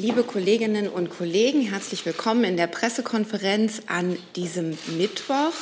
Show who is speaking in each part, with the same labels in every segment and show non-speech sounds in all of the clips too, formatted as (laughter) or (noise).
Speaker 1: Liebe Kolleginnen und Kollegen, herzlich willkommen in der Pressekonferenz an diesem Mittwoch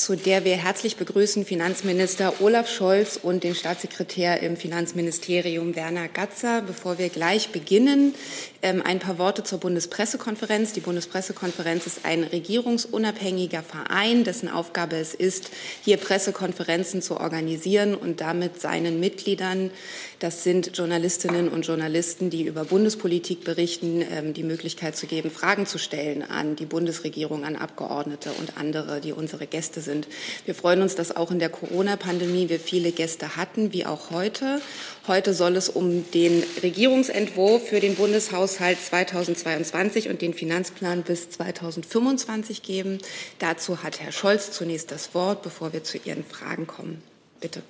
Speaker 1: zu der wir herzlich begrüßen Finanzminister Olaf Scholz und den Staatssekretär im Finanzministerium Werner Gatzer. Bevor wir gleich beginnen, ähm, ein paar Worte zur Bundespressekonferenz. Die Bundespressekonferenz ist ein regierungsunabhängiger Verein, dessen Aufgabe es ist, hier Pressekonferenzen zu organisieren und damit seinen Mitgliedern, das sind Journalistinnen und Journalisten, die über Bundespolitik berichten, ähm, die Möglichkeit zu geben, Fragen zu stellen an die Bundesregierung, an Abgeordnete und andere, die unsere Gäste sind sind. Wir freuen uns, dass auch in der Corona-Pandemie wir viele Gäste hatten, wie auch heute. Heute soll es um den Regierungsentwurf für den Bundeshaushalt 2022 und den Finanzplan bis 2025 geben. Dazu hat Herr Scholz zunächst das Wort, bevor wir zu Ihren Fragen kommen. Bitte.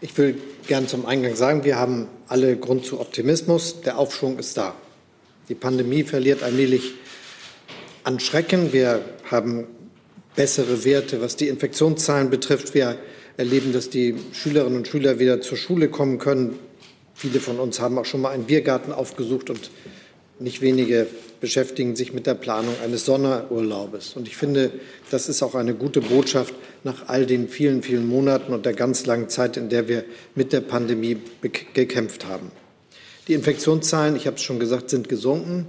Speaker 2: Ich will gern zum Eingang sagen, wir haben alle Grund zu Optimismus. Der Aufschwung ist da. Die Pandemie verliert allmählich an Schrecken. Wir haben bessere Werte, was die Infektionszahlen betrifft. Wir erleben, dass die Schülerinnen und Schüler wieder zur Schule kommen können. Viele von uns haben auch schon mal einen Biergarten aufgesucht und nicht wenige beschäftigen sich mit der Planung eines Sonderurlaubes. Und ich finde, das ist auch eine gute Botschaft nach all den vielen, vielen Monaten und der ganz langen Zeit, in der wir mit der Pandemie gekämpft haben. Die Infektionszahlen, ich habe es schon gesagt, sind gesunken.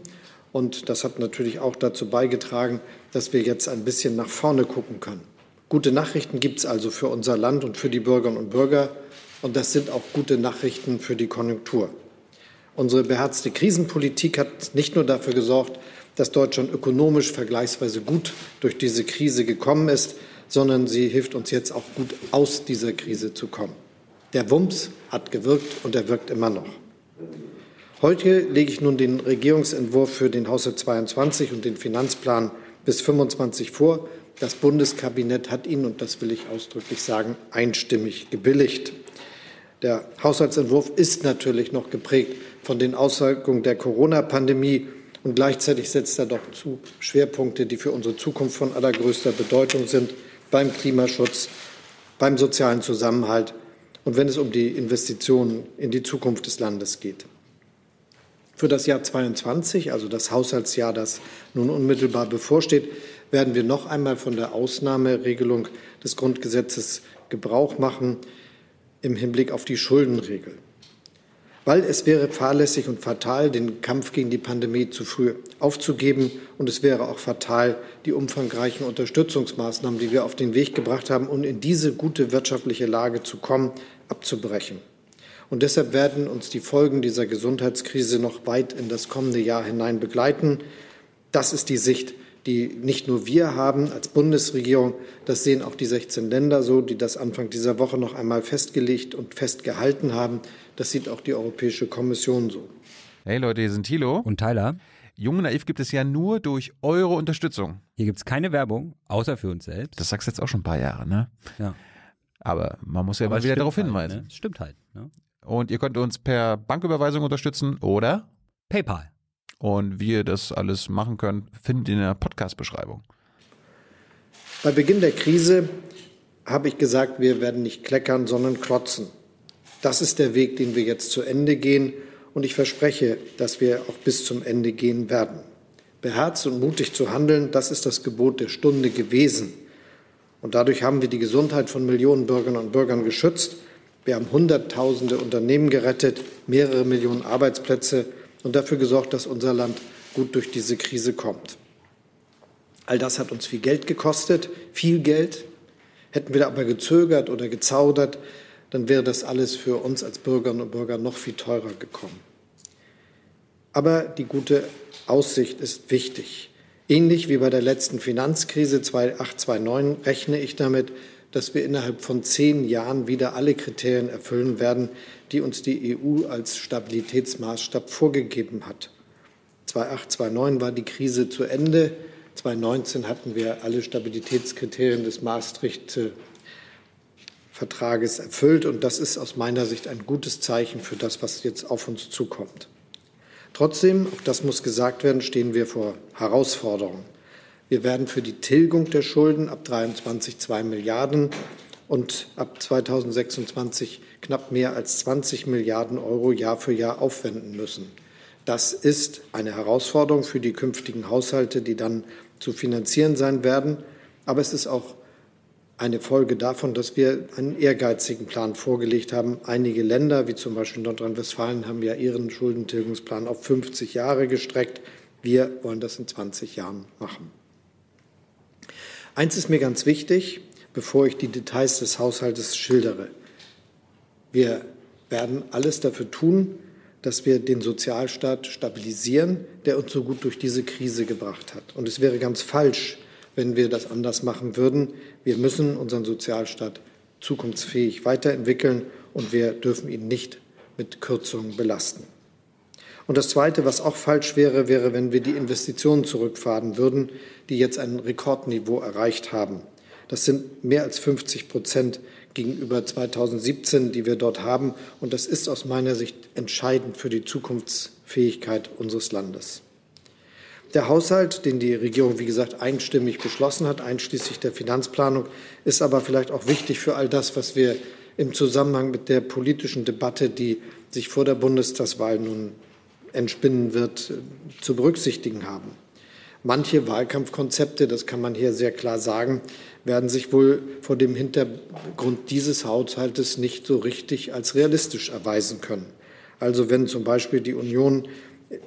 Speaker 2: Und das hat natürlich auch dazu beigetragen, dass wir jetzt ein bisschen nach vorne gucken können. Gute Nachrichten gibt es also für unser Land und für die Bürgerinnen und Bürger. Und das sind auch gute Nachrichten für die Konjunktur. Unsere beherzte Krisenpolitik hat nicht nur dafür gesorgt, dass Deutschland ökonomisch vergleichsweise gut durch diese Krise gekommen ist, sondern sie hilft uns jetzt auch gut aus dieser Krise zu kommen. Der Wumms hat gewirkt und er wirkt immer noch. Heute lege ich nun den Regierungsentwurf für den Haushalt 22 und den Finanzplan bis 25 vor. Das Bundeskabinett hat ihn, und das will ich ausdrücklich sagen, einstimmig gebilligt. Der Haushaltsentwurf ist natürlich noch geprägt von den Auswirkungen der Corona-Pandemie und gleichzeitig setzt er doch zu Schwerpunkte, die für unsere Zukunft von allergrößter Bedeutung sind, beim Klimaschutz, beim sozialen Zusammenhalt und wenn es um die Investitionen in die Zukunft des Landes geht. Für das Jahr 22, also das Haushaltsjahr, das nun unmittelbar bevorsteht, werden wir noch einmal von der Ausnahmeregelung des Grundgesetzes Gebrauch machen im Hinblick auf die Schuldenregel. Weil es wäre fahrlässig und fatal, den Kampf gegen die Pandemie zu früh aufzugeben. Und es wäre auch fatal, die umfangreichen Unterstützungsmaßnahmen, die wir auf den Weg gebracht haben, um in diese gute wirtschaftliche Lage zu kommen, abzubrechen. Und deshalb werden uns die Folgen dieser Gesundheitskrise noch weit in das kommende Jahr hinein begleiten. Das ist die Sicht, die nicht nur wir haben als Bundesregierung, das sehen auch die 16 Länder so, die das Anfang dieser Woche noch einmal festgelegt und festgehalten haben. Das sieht auch die Europäische Kommission so.
Speaker 3: Hey Leute, hier sind Thilo
Speaker 4: und Tyler.
Speaker 3: Jung Naiv gibt es ja nur durch eure Unterstützung.
Speaker 4: Hier gibt es keine Werbung, außer für uns selbst.
Speaker 3: Das sagst du jetzt auch schon ein paar Jahre, ne?
Speaker 4: Ja.
Speaker 3: Aber man muss ja Aber mal wieder darauf
Speaker 4: halt,
Speaker 3: hinweisen.
Speaker 4: Ne? Stimmt halt. Ne?
Speaker 3: Und ihr könnt uns per Banküberweisung unterstützen oder
Speaker 4: PayPal.
Speaker 3: Und wie ihr das alles machen könnt, findet ihr in der Podcast-Beschreibung.
Speaker 2: Bei Beginn der Krise habe ich gesagt, wir werden nicht kleckern, sondern klotzen. Das ist der Weg, den wir jetzt zu Ende gehen. Und ich verspreche, dass wir auch bis zum Ende gehen werden. Beherzt und mutig zu handeln, das ist das Gebot der Stunde gewesen. Und dadurch haben wir die Gesundheit von Millionen Bürgerinnen und Bürgern geschützt wir haben Hunderttausende Unternehmen gerettet, mehrere Millionen Arbeitsplätze und dafür gesorgt, dass unser Land gut durch diese Krise kommt. All das hat uns viel Geld gekostet, viel Geld. Hätten wir aber gezögert oder gezaudert, dann wäre das alles für uns als Bürgerinnen und Bürger noch viel teurer gekommen. Aber die gute Aussicht ist wichtig. Ähnlich wie bei der letzten Finanzkrise 2008, 2009 rechne ich damit, dass wir innerhalb von zehn Jahren wieder alle Kriterien erfüllen werden, die uns die EU als Stabilitätsmaßstab vorgegeben hat. 2008, 2009 war die Krise zu Ende. 2019 hatten wir alle Stabilitätskriterien des Maastricht-Vertrages erfüllt. Und das ist aus meiner Sicht ein gutes Zeichen für das, was jetzt auf uns zukommt. Trotzdem, auch das muss gesagt werden, stehen wir vor Herausforderungen. Wir werden für die Tilgung der Schulden ab 23 2 Milliarden und ab 2026 knapp mehr als 20 Milliarden Euro Jahr für Jahr aufwenden müssen. Das ist eine Herausforderung für die künftigen Haushalte, die dann zu finanzieren sein werden. Aber es ist auch eine Folge davon, dass wir einen ehrgeizigen Plan vorgelegt haben. Einige Länder, wie zum Beispiel Nordrhein-Westfalen, haben ja ihren Schuldentilgungsplan auf 50 Jahre gestreckt. Wir wollen das in 20 Jahren machen. Eins ist mir ganz wichtig, bevor ich die Details des Haushaltes schildere. Wir werden alles dafür tun, dass wir den Sozialstaat stabilisieren, der uns so gut durch diese Krise gebracht hat. Und es wäre ganz falsch, wenn wir das anders machen würden. Wir müssen unseren Sozialstaat zukunftsfähig weiterentwickeln und wir dürfen ihn nicht mit Kürzungen belasten. Und das Zweite, was auch falsch wäre, wäre, wenn wir die Investitionen zurückfahren würden, die jetzt ein Rekordniveau erreicht haben. Das sind mehr als 50 Prozent gegenüber 2017, die wir dort haben. Und das ist aus meiner Sicht entscheidend für die Zukunftsfähigkeit unseres Landes. Der Haushalt, den die Regierung, wie gesagt, einstimmig beschlossen hat, einschließlich der Finanzplanung, ist aber vielleicht auch wichtig für all das, was wir im Zusammenhang mit der politischen Debatte, die sich vor der Bundestagswahl nun entspinnen wird, zu berücksichtigen haben. Manche Wahlkampfkonzepte, das kann man hier sehr klar sagen, werden sich wohl vor dem Hintergrund dieses Haushaltes nicht so richtig als realistisch erweisen können. Also wenn zum Beispiel die Union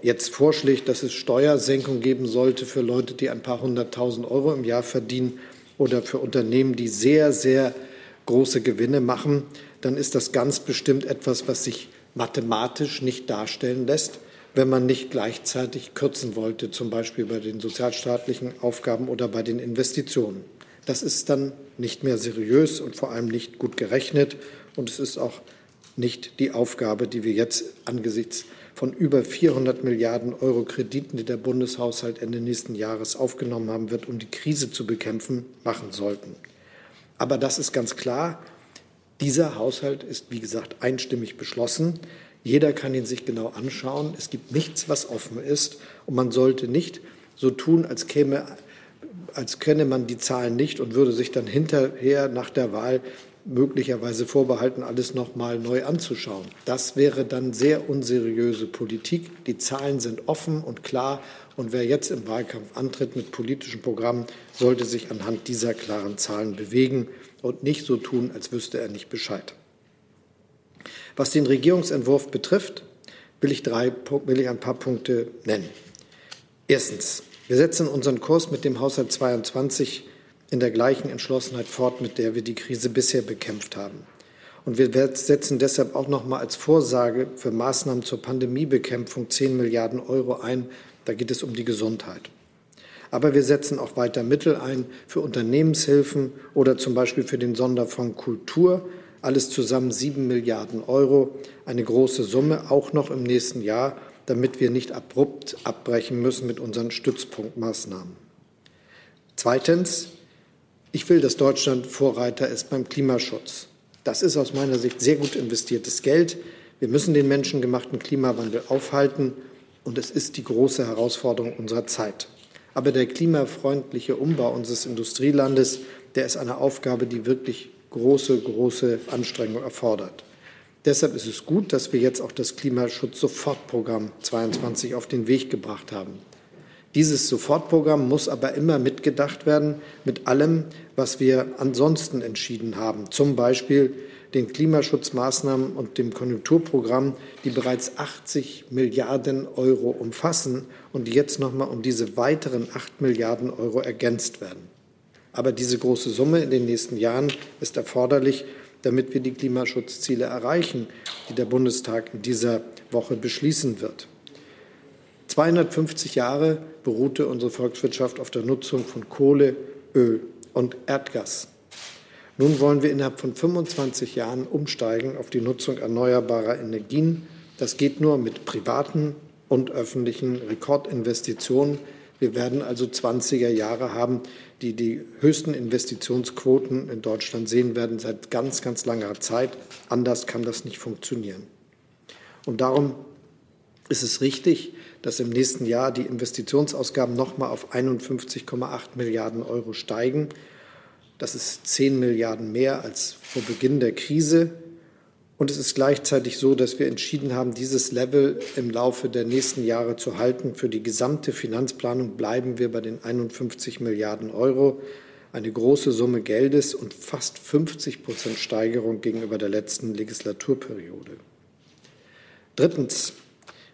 Speaker 2: jetzt vorschlägt, dass es Steuersenkung geben sollte für Leute, die ein paar hunderttausend Euro im Jahr verdienen oder für Unternehmen, die sehr, sehr große Gewinne machen, dann ist das ganz bestimmt etwas, was sich mathematisch nicht darstellen lässt, wenn man nicht gleichzeitig kürzen wollte, zum Beispiel bei den sozialstaatlichen Aufgaben oder bei den Investitionen. Das ist dann nicht mehr seriös und vor allem nicht gut gerechnet. Und es ist auch nicht die Aufgabe, die wir jetzt angesichts von über 400 Milliarden Euro Krediten, die der Bundeshaushalt Ende nächsten Jahres aufgenommen haben wird, um die Krise zu bekämpfen, machen sollten. Aber das ist ganz klar. Dieser Haushalt ist, wie gesagt, einstimmig beschlossen. Jeder kann ihn sich genau anschauen. Es gibt nichts, was offen ist. Und man sollte nicht so tun, als käme als kenne man die Zahlen nicht und würde sich dann hinterher nach der Wahl möglicherweise vorbehalten, alles noch mal neu anzuschauen. Das wäre dann sehr unseriöse Politik. Die Zahlen sind offen und klar. Und wer jetzt im Wahlkampf antritt mit politischen Programmen, sollte sich anhand dieser klaren Zahlen bewegen und nicht so tun, als wüsste er nicht Bescheid. Was den Regierungsentwurf betrifft, will ich, drei, will ich ein paar Punkte nennen. Erstens. Wir setzen unseren Kurs mit dem Haushalt 22 in der gleichen Entschlossenheit fort, mit der wir die Krise bisher bekämpft haben. Und wir setzen deshalb auch noch mal als Vorsage für Maßnahmen zur Pandemiebekämpfung 10 Milliarden Euro ein. Da geht es um die Gesundheit. Aber wir setzen auch weiter Mittel ein für Unternehmenshilfen oder zum Beispiel für den Sonderfonds Kultur. Alles zusammen 7 Milliarden Euro, eine große Summe, auch noch im nächsten Jahr, damit wir nicht abrupt abbrechen müssen mit unseren Stützpunktmaßnahmen. Zweitens, ich will, dass Deutschland Vorreiter ist beim Klimaschutz. Das ist aus meiner Sicht sehr gut investiertes Geld. Wir müssen den menschengemachten Klimawandel aufhalten, und es ist die große Herausforderung unserer Zeit. Aber der klimafreundliche Umbau unseres Industrielandes, der ist eine Aufgabe, die wirklich große, große Anstrengung erfordert. Deshalb ist es gut, dass wir jetzt auch das Klimaschutz-Sofortprogramm 22 auf den Weg gebracht haben. Dieses Sofortprogramm muss aber immer mitgedacht werden mit allem, was wir ansonsten entschieden haben, zum Beispiel den Klimaschutzmaßnahmen und dem Konjunkturprogramm, die bereits 80 Milliarden Euro umfassen und die jetzt noch mal um diese weiteren 8 Milliarden Euro ergänzt werden. Aber diese große Summe in den nächsten Jahren ist erforderlich, damit wir die Klimaschutzziele erreichen, die der Bundestag in dieser Woche beschließen wird. 250 Jahre beruhte unsere Volkswirtschaft auf der Nutzung von Kohle, Öl und Erdgas. Nun wollen wir innerhalb von 25 Jahren umsteigen auf die Nutzung erneuerbarer Energien. Das geht nur mit privaten und öffentlichen Rekordinvestitionen. Wir werden also 20er Jahre haben, die die höchsten Investitionsquoten in Deutschland sehen werden seit ganz, ganz langer Zeit. Anders kann das nicht funktionieren. Und darum ist es richtig, dass im nächsten Jahr die Investitionsausgaben noch mal auf 51,8 Milliarden Euro steigen. Das ist 10 Milliarden mehr als vor Beginn der Krise. Und es ist gleichzeitig so, dass wir entschieden haben, dieses Level im Laufe der nächsten Jahre zu halten. Für die gesamte Finanzplanung bleiben wir bei den 51 Milliarden Euro. Eine große Summe Geldes und fast 50 Prozent Steigerung gegenüber der letzten Legislaturperiode. Drittens.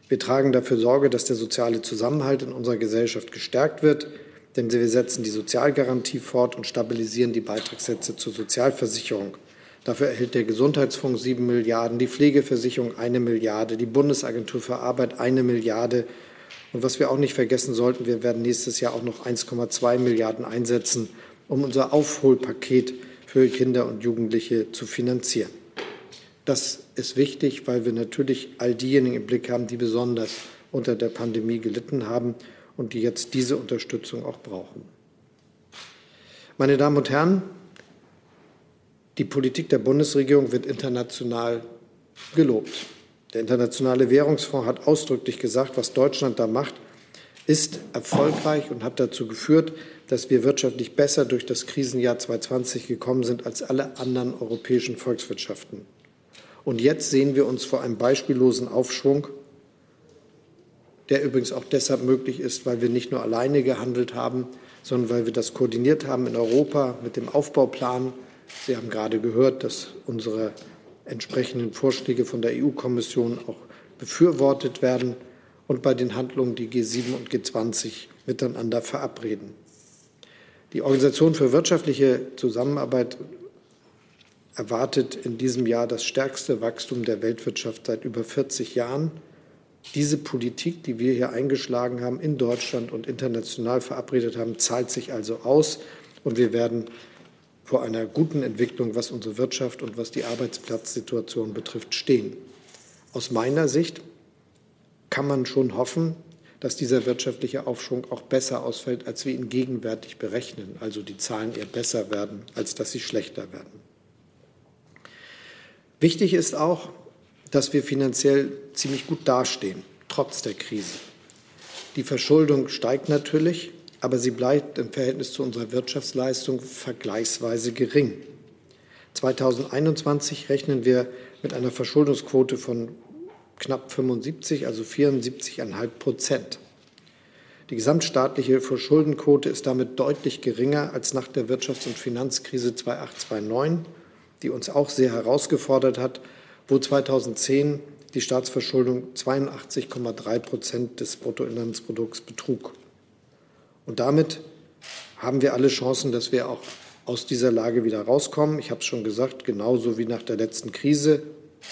Speaker 2: Wir tragen dafür Sorge, dass der soziale Zusammenhalt in unserer Gesellschaft gestärkt wird, denn wir setzen die Sozialgarantie fort und stabilisieren die Beitragssätze zur Sozialversicherung. Dafür erhält der Gesundheitsfonds sieben Milliarden, die Pflegeversicherung eine Milliarde, die Bundesagentur für Arbeit eine Milliarde. Und was wir auch nicht vergessen sollten, wir werden nächstes Jahr auch noch 1,2 Milliarden einsetzen, um unser Aufholpaket für Kinder und Jugendliche zu finanzieren. Das ist wichtig, weil wir natürlich all diejenigen im Blick haben, die besonders unter der Pandemie gelitten haben und die jetzt diese Unterstützung auch brauchen. Meine Damen und Herren, die Politik der Bundesregierung wird international gelobt. Der Internationale Währungsfonds hat ausdrücklich gesagt, was Deutschland da macht, ist erfolgreich und hat dazu geführt, dass wir wirtschaftlich besser durch das Krisenjahr 2020 gekommen sind als alle anderen europäischen Volkswirtschaften. Und jetzt sehen wir uns vor einem beispiellosen Aufschwung, der übrigens auch deshalb möglich ist, weil wir nicht nur alleine gehandelt haben, sondern weil wir das koordiniert haben in Europa mit dem Aufbauplan Sie haben gerade gehört, dass unsere entsprechenden Vorschläge von der EU-Kommission auch befürwortet werden und bei den Handlungen die G7 und G20 miteinander verabreden. Die Organisation für wirtschaftliche Zusammenarbeit erwartet in diesem Jahr das stärkste Wachstum der Weltwirtschaft seit über 40 Jahren. Diese Politik, die wir hier eingeschlagen haben, in Deutschland und international verabredet haben, zahlt sich also aus. Und wir werden vor einer guten Entwicklung, was unsere Wirtschaft und was die Arbeitsplatzsituation betrifft, stehen. Aus meiner Sicht kann man schon hoffen, dass dieser wirtschaftliche Aufschwung auch besser ausfällt, als wir ihn gegenwärtig berechnen, also die Zahlen eher besser werden, als dass sie schlechter werden. Wichtig ist auch, dass wir finanziell ziemlich gut dastehen, trotz der Krise. Die Verschuldung steigt natürlich, aber sie bleibt im Verhältnis zu unserer Wirtschaftsleistung vergleichsweise gering. 2021 rechnen wir mit einer Verschuldungsquote von knapp 75, also 74,5 Prozent. Die gesamtstaatliche Verschuldenquote ist damit deutlich geringer als nach der Wirtschafts- und Finanzkrise 2008-2009, die uns auch sehr herausgefordert hat, wo 2010 die Staatsverschuldung 82,3 Prozent des Bruttoinlandsprodukts betrug. Und damit haben wir alle Chancen, dass wir auch aus dieser Lage wieder rauskommen. Ich habe es schon gesagt, genauso wie nach der letzten Krise.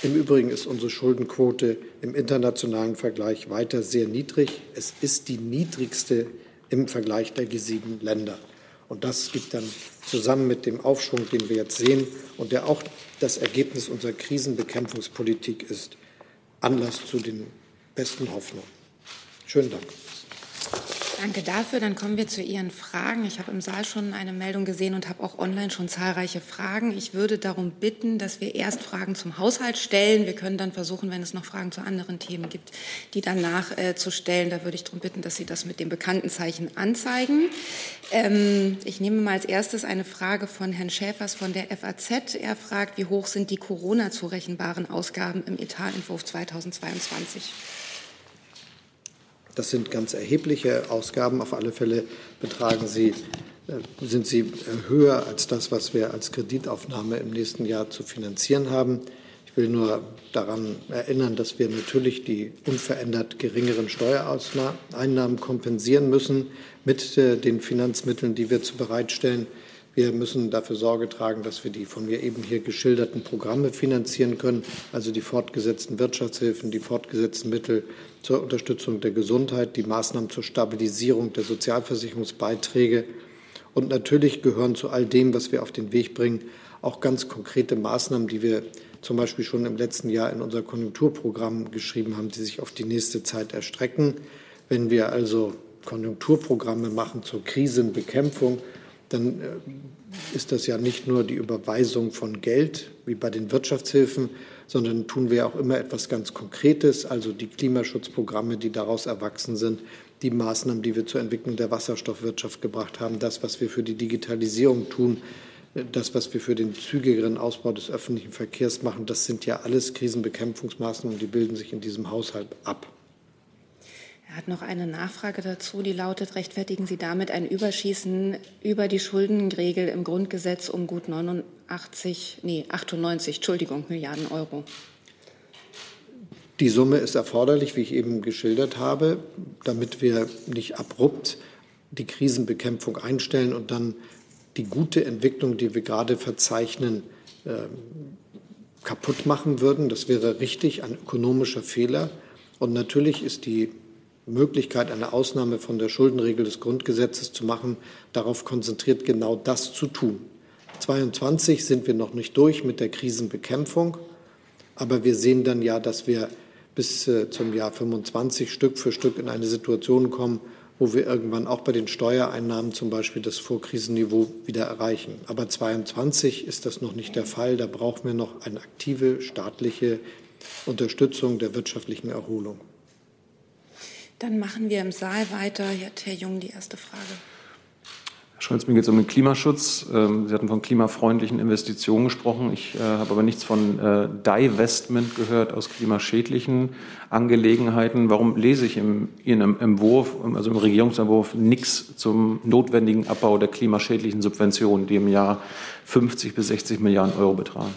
Speaker 2: Im Übrigen ist unsere Schuldenquote im internationalen Vergleich weiter sehr niedrig. Es ist die niedrigste im Vergleich der G7 Länder. Und das gibt dann zusammen mit dem Aufschwung, den wir jetzt sehen und der auch das Ergebnis unserer Krisenbekämpfungspolitik ist, Anlass zu den besten Hoffnungen. Schönen Dank.
Speaker 1: Danke dafür. Dann kommen wir zu Ihren Fragen. Ich habe im Saal schon eine Meldung gesehen und habe auch online schon zahlreiche Fragen. Ich würde darum bitten, dass wir erst Fragen zum Haushalt stellen. Wir können dann versuchen, wenn es noch Fragen zu anderen Themen gibt, die danach äh, zu stellen. Da würde ich darum bitten, dass Sie das mit dem bekannten Zeichen anzeigen. Ähm, ich nehme mal als erstes eine Frage von Herrn Schäfers von der FAZ. Er fragt, wie hoch sind die Corona-zurechenbaren Ausgaben im Etatentwurf 2022?
Speaker 2: Das sind ganz erhebliche Ausgaben. Auf alle Fälle betragen sie, äh, sind sie äh, höher als das, was wir als Kreditaufnahme im nächsten Jahr zu finanzieren haben. Ich will nur daran erinnern, dass wir natürlich die unverändert geringeren Steuereinnahmen kompensieren müssen mit äh, den Finanzmitteln, die wir zu bereitstellen. Wir müssen dafür Sorge tragen, dass wir die von mir eben hier geschilderten Programme finanzieren können, also die fortgesetzten Wirtschaftshilfen, die fortgesetzten Mittel zur Unterstützung der Gesundheit, die Maßnahmen zur Stabilisierung der Sozialversicherungsbeiträge. Und natürlich gehören zu all dem, was wir auf den Weg bringen, auch ganz konkrete Maßnahmen, die wir zum Beispiel schon im letzten Jahr in unser Konjunkturprogramm geschrieben haben, die sich auf die nächste Zeit erstrecken. Wenn wir also Konjunkturprogramme machen zur Krisenbekämpfung, dann äh, ist das ja nicht nur die Überweisung von Geld wie bei den Wirtschaftshilfen, sondern tun wir auch immer etwas ganz Konkretes, also die Klimaschutzprogramme, die daraus erwachsen sind, die Maßnahmen, die wir zur Entwicklung der Wasserstoffwirtschaft gebracht haben, das, was wir für die Digitalisierung tun, das, was wir für den zügigeren Ausbau des öffentlichen Verkehrs machen, das sind ja alles Krisenbekämpfungsmaßnahmen, die bilden sich in diesem Haushalt ab.
Speaker 1: Er hat noch eine Nachfrage dazu, die lautet, rechtfertigen Sie damit ein Überschießen über die Schuldenregel im Grundgesetz um gut 89, nee, 98, Entschuldigung, Milliarden Euro?
Speaker 2: Die Summe ist erforderlich, wie ich eben geschildert habe, damit wir nicht abrupt die Krisenbekämpfung einstellen und dann die gute Entwicklung, die wir gerade verzeichnen, ähm, kaputt machen würden. Das wäre richtig, ein ökonomischer Fehler. Und natürlich ist die Möglichkeit, eine Ausnahme von der Schuldenregel des Grundgesetzes zu machen, darauf konzentriert, genau das zu tun. 22 sind wir noch nicht durch mit der Krisenbekämpfung, aber wir sehen dann ja, dass wir bis äh, zum Jahr 25 Stück für Stück in eine Situation kommen, wo wir irgendwann auch bei den Steuereinnahmen zum Beispiel das Vorkrisenniveau wieder erreichen. Aber 22 ist das noch nicht der Fall. Da brauchen wir noch eine aktive staatliche Unterstützung der wirtschaftlichen Erholung.
Speaker 1: Dann machen wir im Saal weiter. Hier hat Herr Jung die erste Frage.
Speaker 5: Scholz, mir geht es um den Klimaschutz. Ähm, Sie hatten von klimafreundlichen Investitionen gesprochen. Ich äh, habe aber nichts von äh, Divestment gehört aus klimaschädlichen Angelegenheiten. Warum lese ich im Ihrem Entwurf, also im Regierungsentwurf, nichts zum notwendigen Abbau der klimaschädlichen Subventionen, die im Jahr 50 bis 60 Milliarden Euro betragen?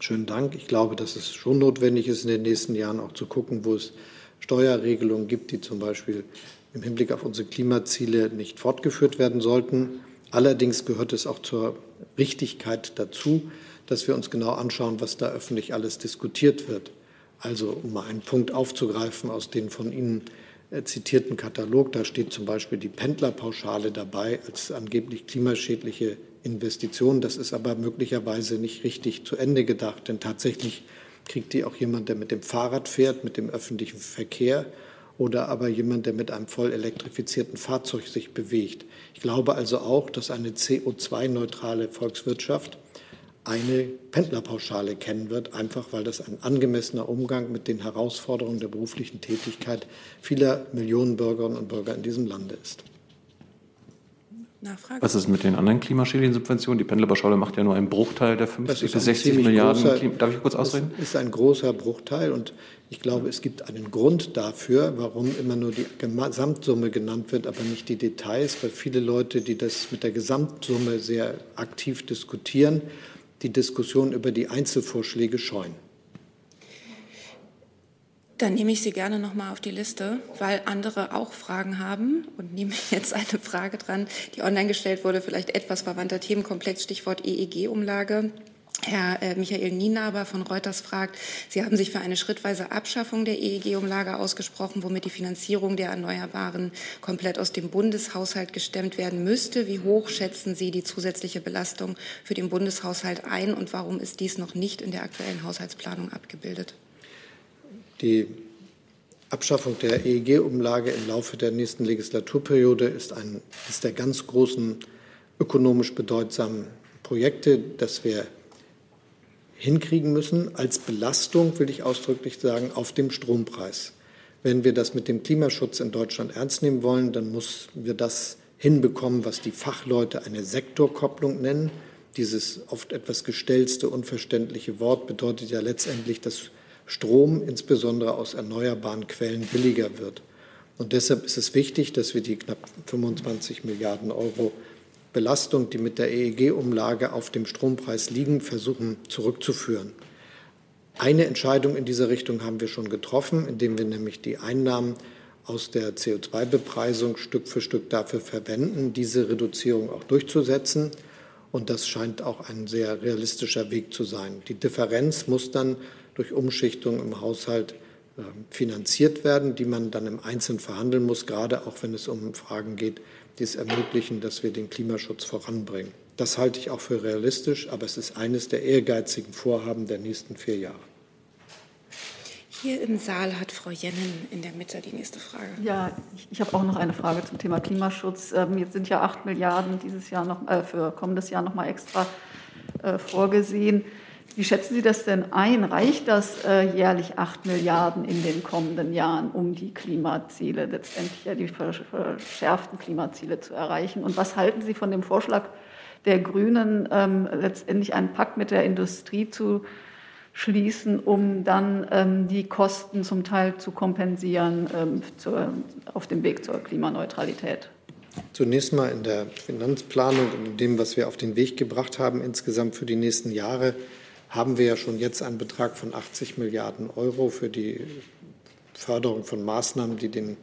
Speaker 2: Schönen Dank. Ich glaube, dass es schon notwendig ist, in den nächsten Jahren auch zu gucken, wo es Steuerregelungen gibt, die zum Beispiel im Hinblick auf unsere Klimaziele nicht fortgeführt werden sollten. Allerdings gehört es auch zur Richtigkeit dazu, dass wir uns genau anschauen, was da öffentlich alles diskutiert wird. Also um mal einen Punkt aufzugreifen aus den von Ihnen äh, zitierten Katalog, da steht zum Beispiel die Pendlerpauschale dabei als angeblich klimaschädliche Investition. Das ist aber möglicherweise nicht richtig zu Ende gedacht, denn tatsächlich kriegt die auch jemand, der mit dem Fahrrad fährt, mit dem öffentlichen Verkehr oder aber jemand, der mit einem voll elektrifizierten Fahrzeug sich bewegt. Ich glaube also auch, dass eine CO2-neutrale Volkswirtschaft eine Pendlerpauschale kennen wird, einfach weil das ein angemessener Umgang mit den Herausforderungen der beruflichen Tätigkeit vieler Millionen Bürgerinnen und Bürger in diesem Lande ist.
Speaker 5: Nachfrage? Was ist mit den anderen klimaschädlichen Subventionen? Die Pendlerpauschale macht ja nur einen Bruchteil der 50 bis 60 Milliarden.
Speaker 2: Großer, Darf ich kurz ausreden? Das ist ein großer Bruchteil und ich glaube, es gibt einen Grund dafür, warum immer nur die Gesamtsumme genannt wird, aber nicht die Details, weil viele Leute, die das mit der Gesamtsumme sehr aktiv diskutieren, die Diskussion über die Einzelvorschläge scheuen.
Speaker 1: Dann nehme ich Sie gerne noch mal auf die Liste, weil andere auch Fragen haben und nehme (laughs) jetzt eine Frage dran, die online gestellt wurde, vielleicht etwas verwandter Themenkomplex, Stichwort EEG-Umlage. Herr äh, Michael Nienaber von Reuters fragt, Sie haben sich für eine schrittweise Abschaffung der EEG-Umlage ausgesprochen, womit die Finanzierung der Erneuerbaren komplett aus dem Bundeshaushalt gestemmt werden müsste. Wie hoch schätzen Sie die zusätzliche Belastung für den Bundeshaushalt ein und warum ist dies noch nicht in der aktuellen Haushaltsplanung abgebildet?
Speaker 2: Die Abschaffung der EEG-Umlage im Laufe der nächsten Legislaturperiode ist ein ist der ganz großen ökonomisch bedeutsamen Projekte, das wir hinkriegen müssen, als Belastung, will ich ausdrücklich sagen, auf dem Strompreis. Wenn wir das mit dem Klimaschutz in Deutschland ernst nehmen wollen, dann müssen wir das hinbekommen, was die Fachleute eine Sektorkopplung nennen. Dieses oft etwas gestellte, unverständliche Wort bedeutet ja letztendlich, dass Strom insbesondere aus erneuerbaren Quellen billiger wird. Und deshalb ist es wichtig, dass wir die knapp 25 Milliarden Euro Belastung, die mit der EEG-Umlage auf dem Strompreis liegen, versuchen zurückzuführen. Eine Entscheidung in dieser Richtung haben wir schon getroffen, indem wir nämlich die Einnahmen aus der CO2-Bepreisung Stück für Stück dafür verwenden, diese Reduzierung auch durchzusetzen. Und das scheint auch ein sehr realistischer Weg zu sein. Die Differenz muss dann durch Umschichtung im Haushalt ähm, finanziert werden, die man dann im Einzelnen verhandeln muss, gerade auch wenn es um Fragen geht, die es ermöglichen, dass wir den Klimaschutz voranbringen. Das halte ich auch für realistisch, aber es ist eines der ehrgeizigen Vorhaben der nächsten vier Jahre.
Speaker 1: Hier im Saal hat Frau Jennen in der Mitte die nächste Frage.
Speaker 6: Ja, ich, ich habe auch noch eine Frage zum Thema Klimaschutz. Ähm, jetzt sind ja acht Milliarden dieses Jahr noch äh, für kommendes Jahr noch mal extra äh, vorgesehen. Wie schätzen Sie das denn ein? Reicht das äh, jährlich 8 Milliarden in den kommenden Jahren, um die Klimaziele, letztendlich ja die verschärften Klimaziele zu erreichen? Und was halten Sie von dem Vorschlag der Grünen, ähm, letztendlich einen Pakt mit der Industrie zu schließen, um dann ähm, die Kosten zum Teil zu kompensieren ähm, zur, auf dem Weg zur Klimaneutralität?
Speaker 2: Zunächst mal in der Finanzplanung und in dem, was wir auf den Weg gebracht haben, insgesamt für die nächsten Jahre, haben wir ja schon jetzt einen Betrag von 80 Milliarden Euro für die Förderung von Maßnahmen, die den,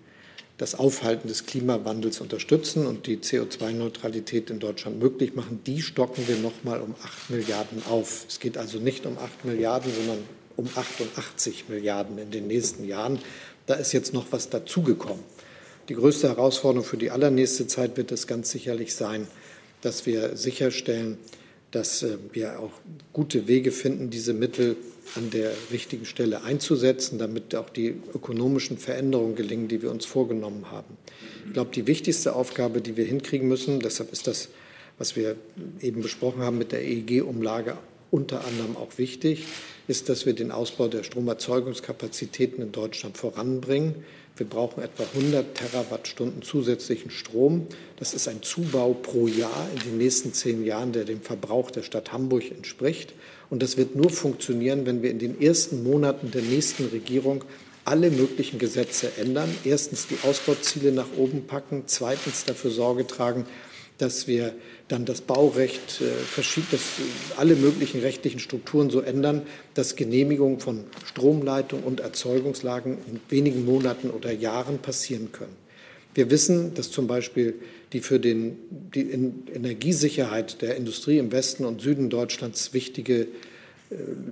Speaker 2: das Aufhalten des Klimawandels unterstützen und die CO2-Neutralität in Deutschland möglich machen. Die stocken wir noch mal um 8 Milliarden auf. Es geht also nicht um 8 Milliarden, sondern um 88 Milliarden in den nächsten Jahren. Da ist jetzt noch was dazugekommen. Die größte Herausforderung für die allernächste Zeit wird es ganz sicherlich sein, dass wir sicherstellen, dass äh, wir auch gute Wege finden, diese Mittel an der richtigen Stelle einzusetzen, damit auch die ökonomischen Veränderungen gelingen, die wir uns vorgenommen haben. Ich glaube, die wichtigste Aufgabe, die wir hinkriegen müssen, deshalb ist das, was wir eben besprochen haben mit der EEG-Umlage unter anderem auch wichtig, ist, dass wir den Ausbau der Stromerzeugungskapazitäten in Deutschland voranbringen. Wir brauchen etwa 100 Terawattstunden zusätzlichen Strom. Das ist ein Zubau pro Jahr in den nächsten zehn Jahren, der dem Verbrauch der Stadt Hamburg entspricht. Und das wird nur funktionieren, wenn wir in den ersten Monaten der nächsten Regierung alle möglichen Gesetze ändern. Erstens die Ausbauziele nach oben packen, zweitens dafür Sorge tragen, dass wir dann das Baurecht, äh, dass alle möglichen rechtlichen Strukturen so ändern, dass Genehmigungen von Stromleitung und Erzeugungslagen in wenigen Monaten oder Jahren passieren können. Wir wissen, dass zum Beispiel die für den, die Energiesicherheit der Industrie im Westen und Süden Deutschlands wichtige äh,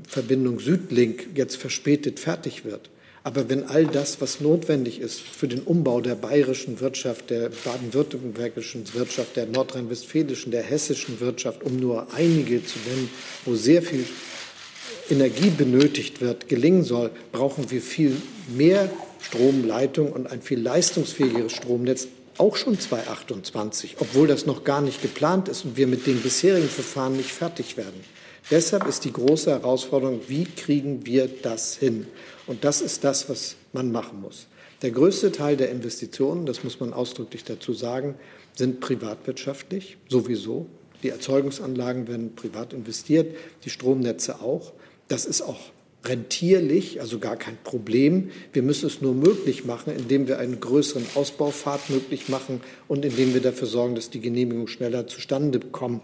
Speaker 2: Verbindung Südlink jetzt verspätet fertig wird. Aber wenn all das, was notwendig ist für den Umbau der bayerischen Wirtschaft, der baden-württembergischen Wirtschaft, der nordrhein-westfälischen, der hessischen Wirtschaft, um nur einige zu nennen, wo sehr viel Energie benötigt wird, gelingen soll, brauchen wir viel mehr Stromleitung und ein viel leistungsfähigeres Stromnetz, auch schon 2028, obwohl das noch gar nicht geplant ist und wir mit den bisherigen Verfahren nicht fertig werden. Deshalb ist die große Herausforderung, wie kriegen wir das hin? Und das ist das, was man machen muss. Der größte Teil der Investitionen, das muss man ausdrücklich dazu sagen, sind privatwirtschaftlich sowieso. Die Erzeugungsanlagen werden privat investiert, die Stromnetze auch. Das ist auch rentierlich, also gar kein Problem. Wir müssen es nur möglich machen, indem wir einen größeren Ausbaufahrt möglich machen und indem wir dafür sorgen, dass die Genehmigungen schneller zustande kommen.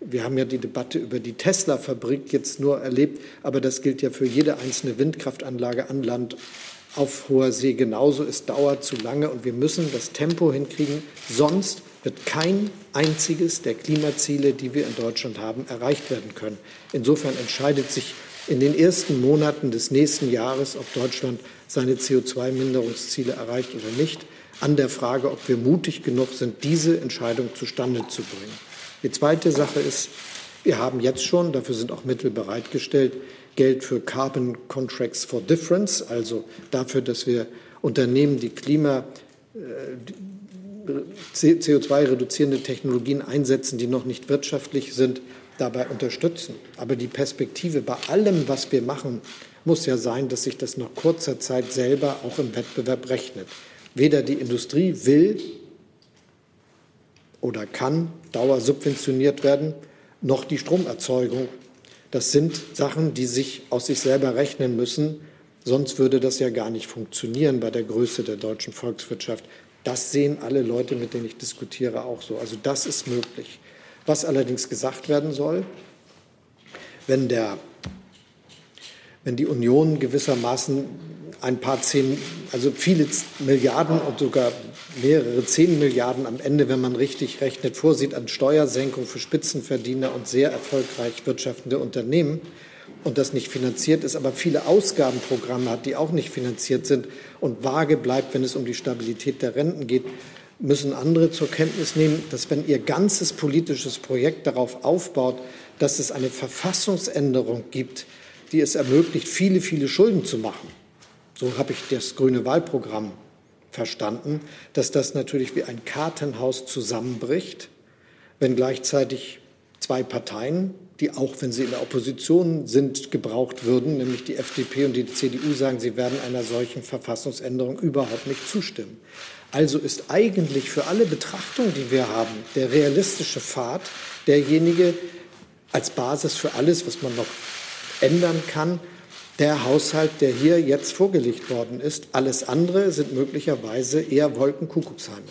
Speaker 2: Wir haben ja die Debatte über die Tesla-Fabrik jetzt nur erlebt, aber das gilt ja für jede einzelne Windkraftanlage an Land auf hoher See genauso. Es dauert zu lange und wir müssen das Tempo hinkriegen. Sonst wird kein einziges der Klimaziele, die wir in Deutschland haben, erreicht werden können. Insofern entscheidet sich in den ersten Monaten des nächsten Jahres, ob Deutschland seine CO2-Minderungsziele erreicht oder nicht, an der Frage, ob wir mutig genug sind, diese Entscheidung zustande zu bringen. Die zweite Sache ist, wir haben jetzt schon, dafür sind auch Mittel bereitgestellt, Geld für Carbon Contracts for Difference, also dafür, dass wir Unternehmen, die Klima, äh, CO2-reduzierende Technologien einsetzen, die noch nicht wirtschaftlich sind, dabei unterstützen. Aber die Perspektive bei allem, was wir machen, muss ja sein, dass sich das nach kurzer Zeit selber auch im Wettbewerb rechnet. Weder die Industrie will oder kann dauersubventioniert werden, noch die Stromerzeugung. Das sind Sachen, die sich aus sich selber rechnen müssen. Sonst würde das ja gar nicht funktionieren bei der Größe der deutschen Volkswirtschaft. Das sehen alle Leute, mit denen ich diskutiere, auch so. Also das ist möglich. Was allerdings gesagt werden soll, wenn, der, wenn die Union gewissermaßen ein paar zehn, also viele Milliarden und sogar mehrere zehn Milliarden am Ende, wenn man richtig rechnet, vorsieht an Steuersenkung für Spitzenverdiener und sehr erfolgreich wirtschaftende Unternehmen und das nicht finanziert ist, aber viele Ausgabenprogramme hat, die auch nicht finanziert sind und vage bleibt, wenn es um die Stabilität der Renten geht, müssen andere zur Kenntnis nehmen, dass wenn ihr ganzes politisches Projekt darauf aufbaut, dass es eine Verfassungsänderung gibt, die es ermöglicht, viele, viele Schulden zu machen, so habe ich das grüne Wahlprogramm verstanden, dass das natürlich wie ein Kartenhaus zusammenbricht, wenn gleichzeitig zwei Parteien, die auch, wenn sie in der Opposition sind, gebraucht würden, nämlich die FDP und die CDU sagen, sie werden einer solchen Verfassungsänderung überhaupt nicht zustimmen. Also ist eigentlich für alle Betrachtungen, die wir haben, der realistische Pfad derjenige als Basis für alles, was man noch ändern kann, der Haushalt, der hier jetzt vorgelegt worden ist. Alles andere sind möglicherweise eher Wolkenkuckucksheime.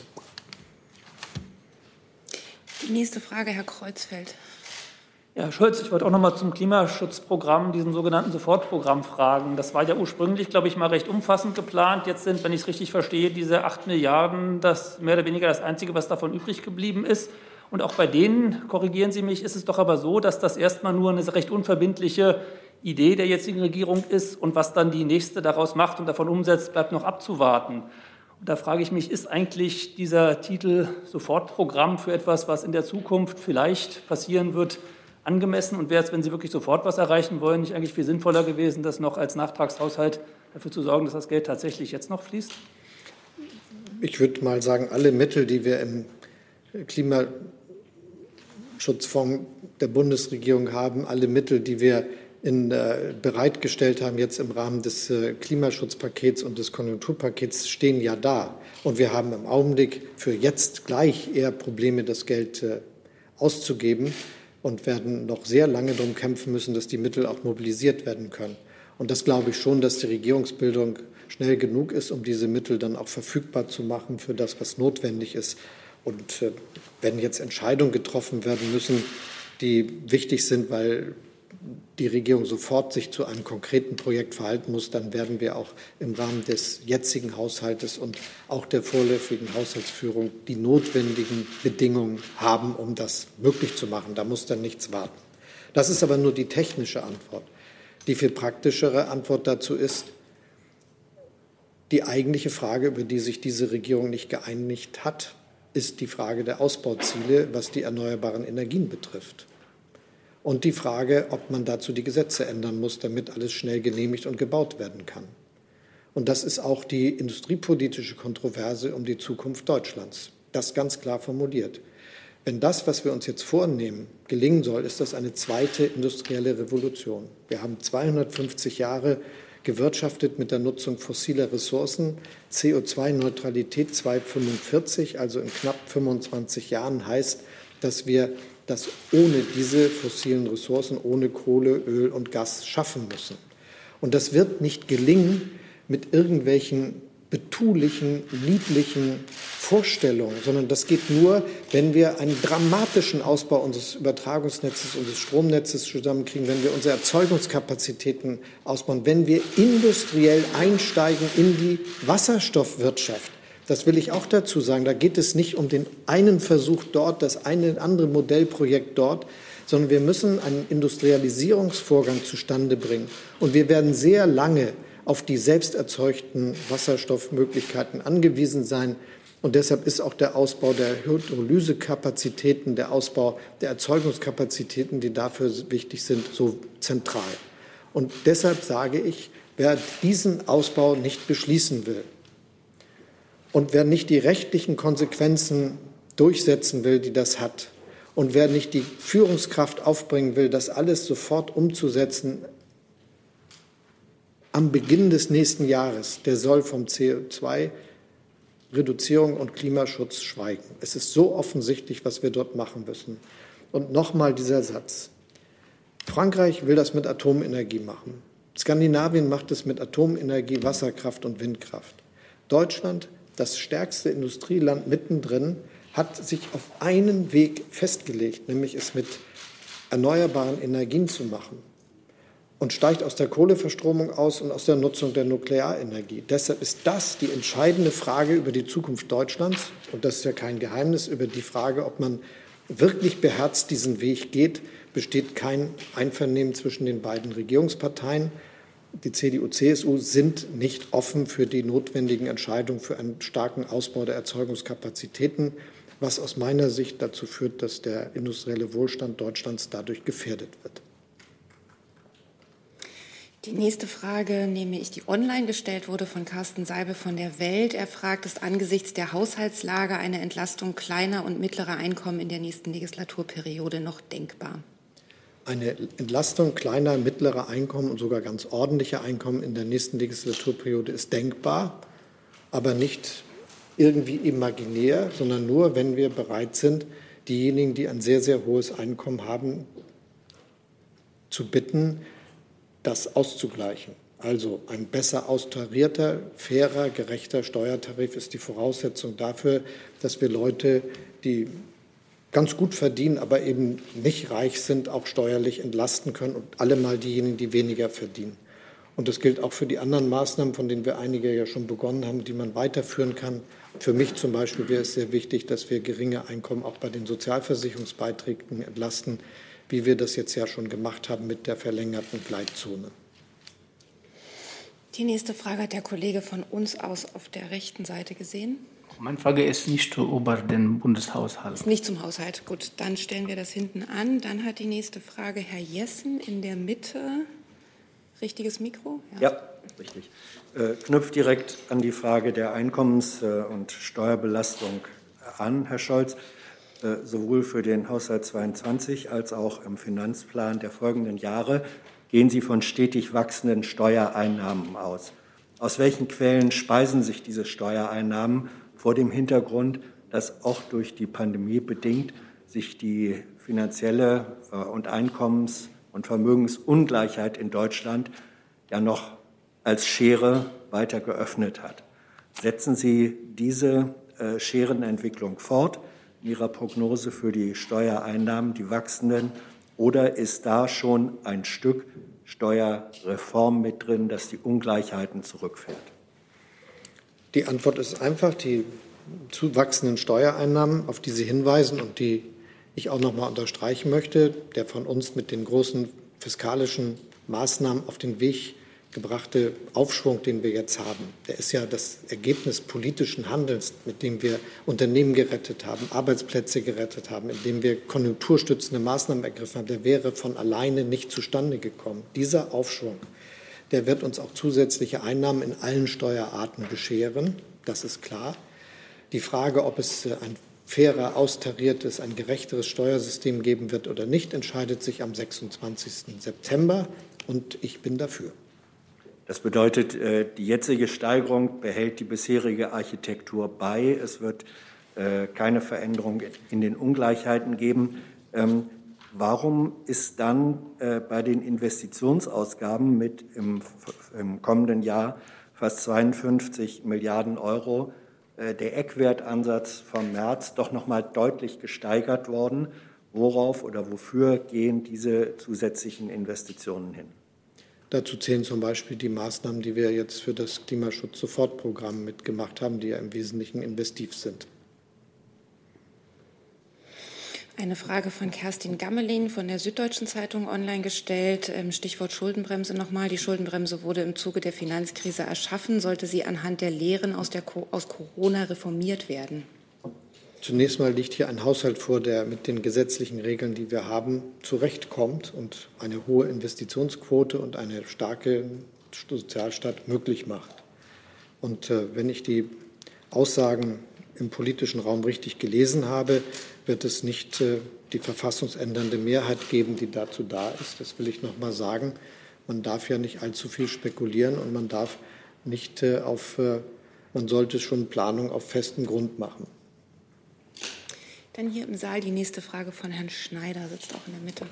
Speaker 1: Die nächste Frage, Herr Kreuzfeld.
Speaker 7: Ja, Herr Schulz, ich wollte auch noch mal zum Klimaschutzprogramm, diesem sogenannten Sofortprogramm fragen. Das war ja ursprünglich, glaube ich, mal recht umfassend geplant. Jetzt sind, wenn ich es richtig verstehe, diese 8 Milliarden das mehr oder weniger das Einzige, was davon übrig geblieben ist. Und auch bei denen, korrigieren Sie mich, ist es doch aber so, dass das erstmal nur eine recht unverbindliche Idee der jetzigen Regierung ist und was dann die nächste daraus macht und davon umsetzt, bleibt noch abzuwarten. Und da frage ich mich, ist eigentlich dieser Titel Sofortprogramm für etwas, was in der Zukunft vielleicht passieren wird, angemessen? Und wäre es, wenn Sie wirklich sofort was erreichen wollen, nicht eigentlich viel sinnvoller gewesen, das noch als Nachtragshaushalt dafür zu sorgen, dass das Geld tatsächlich jetzt noch fließt?
Speaker 2: Ich würde mal sagen, alle Mittel, die wir im Klimaschutzfonds der Bundesregierung haben, alle Mittel, die wir in, äh, bereitgestellt haben, jetzt im Rahmen des äh, Klimaschutzpakets und des Konjunkturpakets, stehen ja da. Und wir haben im Augenblick für jetzt gleich eher Probleme, das Geld äh, auszugeben und werden noch sehr lange darum kämpfen müssen, dass die Mittel auch mobilisiert werden können. Und das glaube ich schon, dass die Regierungsbildung schnell genug ist, um diese Mittel dann auch verfügbar zu machen für das, was notwendig ist. Und äh, wenn jetzt Entscheidungen getroffen werden müssen, die wichtig sind, weil die Regierung sofort sich zu einem konkreten Projekt verhalten muss, dann werden wir auch im Rahmen des jetzigen Haushaltes und auch der vorläufigen Haushaltsführung die notwendigen Bedingungen haben, um das möglich zu machen. Da muss dann nichts warten. Das ist aber nur die technische Antwort. Die viel praktischere Antwort dazu ist, die eigentliche Frage, über die sich diese Regierung nicht geeinigt hat, ist die Frage der Ausbauziele, was die erneuerbaren Energien betrifft und die Frage, ob man dazu die Gesetze ändern muss, damit alles schnell genehmigt und gebaut werden kann. Und das ist auch die industriepolitische Kontroverse um die Zukunft Deutschlands. Das ganz klar formuliert. Wenn das, was wir uns jetzt vornehmen, gelingen soll, ist das eine zweite industrielle Revolution. Wir haben 250 Jahre gewirtschaftet mit der Nutzung fossiler Ressourcen. CO2-Neutralität 2045, also in knapp 25 Jahren, heißt, dass wir das ohne diese fossilen Ressourcen, ohne Kohle, Öl und Gas schaffen müssen. Und das wird nicht gelingen mit irgendwelchen betulichen, niedlichen Vorstellungen, sondern das geht nur, wenn wir einen dramatischen Ausbau unseres Übertragungsnetzes, unseres Stromnetzes zusammenkriegen, wenn wir unsere Erzeugungskapazitäten ausbauen, wenn wir industriell einsteigen in die Wasserstoffwirtschaft. Das will ich auch dazu sagen. Da geht es nicht um den einen Versuch dort, das eine andere Modellprojekt dort, sondern wir müssen einen Industrialisierungsvorgang zustande bringen. Und wir werden sehr lange auf die selbst erzeugten Wasserstoffmöglichkeiten angewiesen sein. Und deshalb ist auch der Ausbau der Hydrolysekapazitäten, der Ausbau der Erzeugungskapazitäten, die dafür wichtig sind, so zentral. Und deshalb sage ich, wer diesen Ausbau nicht beschließen will, und wer nicht die rechtlichen Konsequenzen durchsetzen will, die das hat, und wer nicht die Führungskraft aufbringen will, das alles sofort umzusetzen am Beginn des nächsten Jahres, der soll vom CO2 Reduzierung und Klimaschutz schweigen. Es ist so offensichtlich, was wir dort machen müssen. Und nochmal dieser Satz. Frankreich will das mit Atomenergie machen. Skandinavien macht es mit Atomenergie, Wasserkraft und Windkraft. Deutschland das stärkste Industrieland mittendrin, hat sich auf einen Weg festgelegt, nämlich es mit erneuerbaren Energien zu machen und steigt aus der Kohleverstromung aus und aus der Nutzung der Nuklearenergie. Deshalb ist das die entscheidende Frage über die Zukunft Deutschlands. Und das ist ja kein Geheimnis. Über die Frage, ob man wirklich beherzt diesen Weg geht, besteht kein Einvernehmen zwischen den beiden Regierungsparteien die CDU, CSU sind nicht offen für die notwendigen Entscheidungen für einen starken Ausbau der Erzeugungskapazitäten, was aus meiner Sicht dazu führt, dass der industrielle Wohlstand Deutschlands dadurch gefährdet wird.
Speaker 1: Die nächste Frage nehme ich, die online gestellt wurde von Carsten Seibe von der Welt. Er fragt, ist angesichts der Haushaltslage eine Entlastung kleiner und mittlerer Einkommen in der nächsten Legislaturperiode noch denkbar?
Speaker 2: Eine Entlastung kleiner, mittlerer Einkommen und sogar ganz ordentlicher Einkommen in der nächsten Legislaturperiode ist denkbar, aber nicht irgendwie imaginär, sondern nur, wenn wir bereit sind, diejenigen, die ein sehr, sehr hohes Einkommen haben, zu bitten, das auszugleichen. Also ein besser austarierter, fairer, gerechter Steuertarif ist die Voraussetzung dafür, dass wir Leute, die ganz gut verdienen, aber eben nicht reich sind, auch steuerlich entlasten können und alle mal diejenigen, die weniger verdienen. Und das gilt auch für die anderen Maßnahmen, von denen wir einige ja schon begonnen haben, die man weiterführen kann. Für mich zum Beispiel wäre es sehr wichtig, dass wir geringe Einkommen auch bei den Sozialversicherungsbeiträgen entlasten, wie wir das jetzt ja schon gemacht haben mit der verlängerten Gleitzone.
Speaker 1: Die nächste Frage hat der Kollege von uns aus auf der rechten Seite gesehen.
Speaker 8: Meine Frage ist nicht über den Bundeshaushalt.
Speaker 1: Ist nicht zum Haushalt. Gut, dann stellen wir das hinten an. Dann hat die nächste Frage Herr Jessen in der Mitte. Richtiges Mikro?
Speaker 9: Ja, ja richtig. Äh, knüpft direkt an die Frage der Einkommens- äh, und Steuerbelastung an, Herr Scholz. Äh, sowohl für den Haushalt 22 als auch im Finanzplan der folgenden Jahre gehen Sie von stetig wachsenden Steuereinnahmen aus. Aus welchen Quellen speisen sich diese Steuereinnahmen vor dem Hintergrund, dass auch durch die Pandemie bedingt sich die finanzielle äh, und Einkommens- und Vermögensungleichheit in Deutschland ja noch als Schere weiter geöffnet hat. Setzen Sie diese äh, Scherenentwicklung fort in Ihrer Prognose für die Steuereinnahmen, die wachsenden oder ist da schon ein Stück Steuerreform mit drin, dass die Ungleichheiten zurückfährt?
Speaker 2: Die Antwort ist einfach, die zuwachsenden Steuereinnahmen, auf die Sie hinweisen und die ich auch noch mal unterstreichen möchte, der von uns mit den großen fiskalischen Maßnahmen auf den Weg gebrachte Aufschwung, den wir jetzt haben, der ist ja das Ergebnis politischen Handelns, mit dem wir Unternehmen gerettet haben, Arbeitsplätze gerettet haben, indem wir konjunkturstützende Maßnahmen ergriffen haben, der wäre von alleine nicht zustande gekommen. Dieser Aufschwung, der wird uns auch zusätzliche Einnahmen in allen Steuerarten bescheren, das ist klar. Die Frage, ob es ein fairer, austariertes, ein gerechteres Steuersystem geben wird oder nicht, entscheidet sich am 26. September und ich bin dafür.
Speaker 9: Das bedeutet, äh, die jetzige Steigerung behält die bisherige Architektur bei. Es wird äh, keine Veränderung in den Ungleichheiten geben. Warum ist dann äh, bei den Investitionsausgaben mit im, im kommenden Jahr fast 52 Milliarden Euro der Eckwertansatz vom März doch noch mal deutlich gesteigert worden? Worauf oder wofür gehen diese zusätzlichen Investitionen hin?
Speaker 2: Dazu zählen zum Beispiel die Maßnahmen, die wir jetzt für das Klimaschutz-Sofortprogramm mitgemacht haben, die ja im Wesentlichen investiv sind.
Speaker 1: Eine Frage von Kerstin Gammelin von der Süddeutschen Zeitung online gestellt. Ähm, Stichwort Schuldenbremse nochmal. Die Schuldenbremse wurde im Zuge der Finanzkrise erschaffen. Sollte sie anhand der Lehren aus, der, aus Corona reformiert werden?
Speaker 2: Zunächst mal liegt hier ein Haushalt vor, der mit den gesetzlichen Regeln, die wir haben, zurechtkommt und eine hohe Investitionsquote und eine starke Sozialstaat möglich macht. Und äh, wenn ich die Aussagen im politischen Raum richtig gelesen habe, wird es nicht äh, die verfassungsändernde Mehrheit geben, die dazu da ist. Das will ich noch mal sagen. Man darf ja nicht allzu viel spekulieren und man darf nicht äh, auf, äh, man sollte schon Planung auf festem Grund machen.
Speaker 1: Dann hier im Saal die nächste Frage von Herrn Schneider, sitzt auch in der Mitte.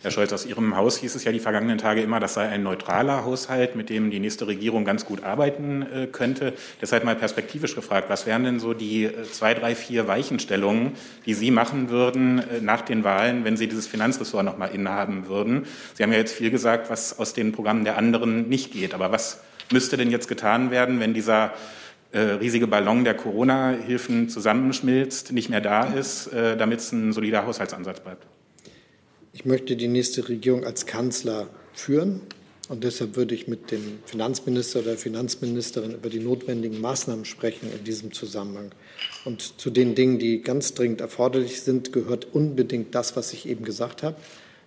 Speaker 10: Herr Scholz, aus Ihrem Haus hieß es ja die vergangenen Tage immer, das sei ein neutraler Haushalt, mit dem die nächste Regierung ganz gut arbeiten äh, könnte. Deshalb mal perspektivisch gefragt, was wären denn so die äh, zwei, drei, vier Weichenstellungen, die Sie machen würden äh, nach den Wahlen, wenn Sie dieses Finanzressort noch mal innehaben würden? Sie haben ja jetzt viel gesagt, was aus den Programmen der anderen nicht geht. Aber was müsste denn jetzt getan werden, wenn dieser riesige Ballon der Corona-Hilfen zusammenschmilzt, nicht mehr da ist, äh, damit es ein solider Haushaltsansatz bleibt?
Speaker 2: Ich möchte die nächste Regierung als Kanzler führen. Und deshalb würde ich mit dem Finanzminister oder der Finanzministerin über die notwendigen Maßnahmen sprechen in diesem Zusammenhang. Und zu den Dingen, die ganz dringend erforderlich sind, gehört unbedingt das, was ich eben gesagt habe,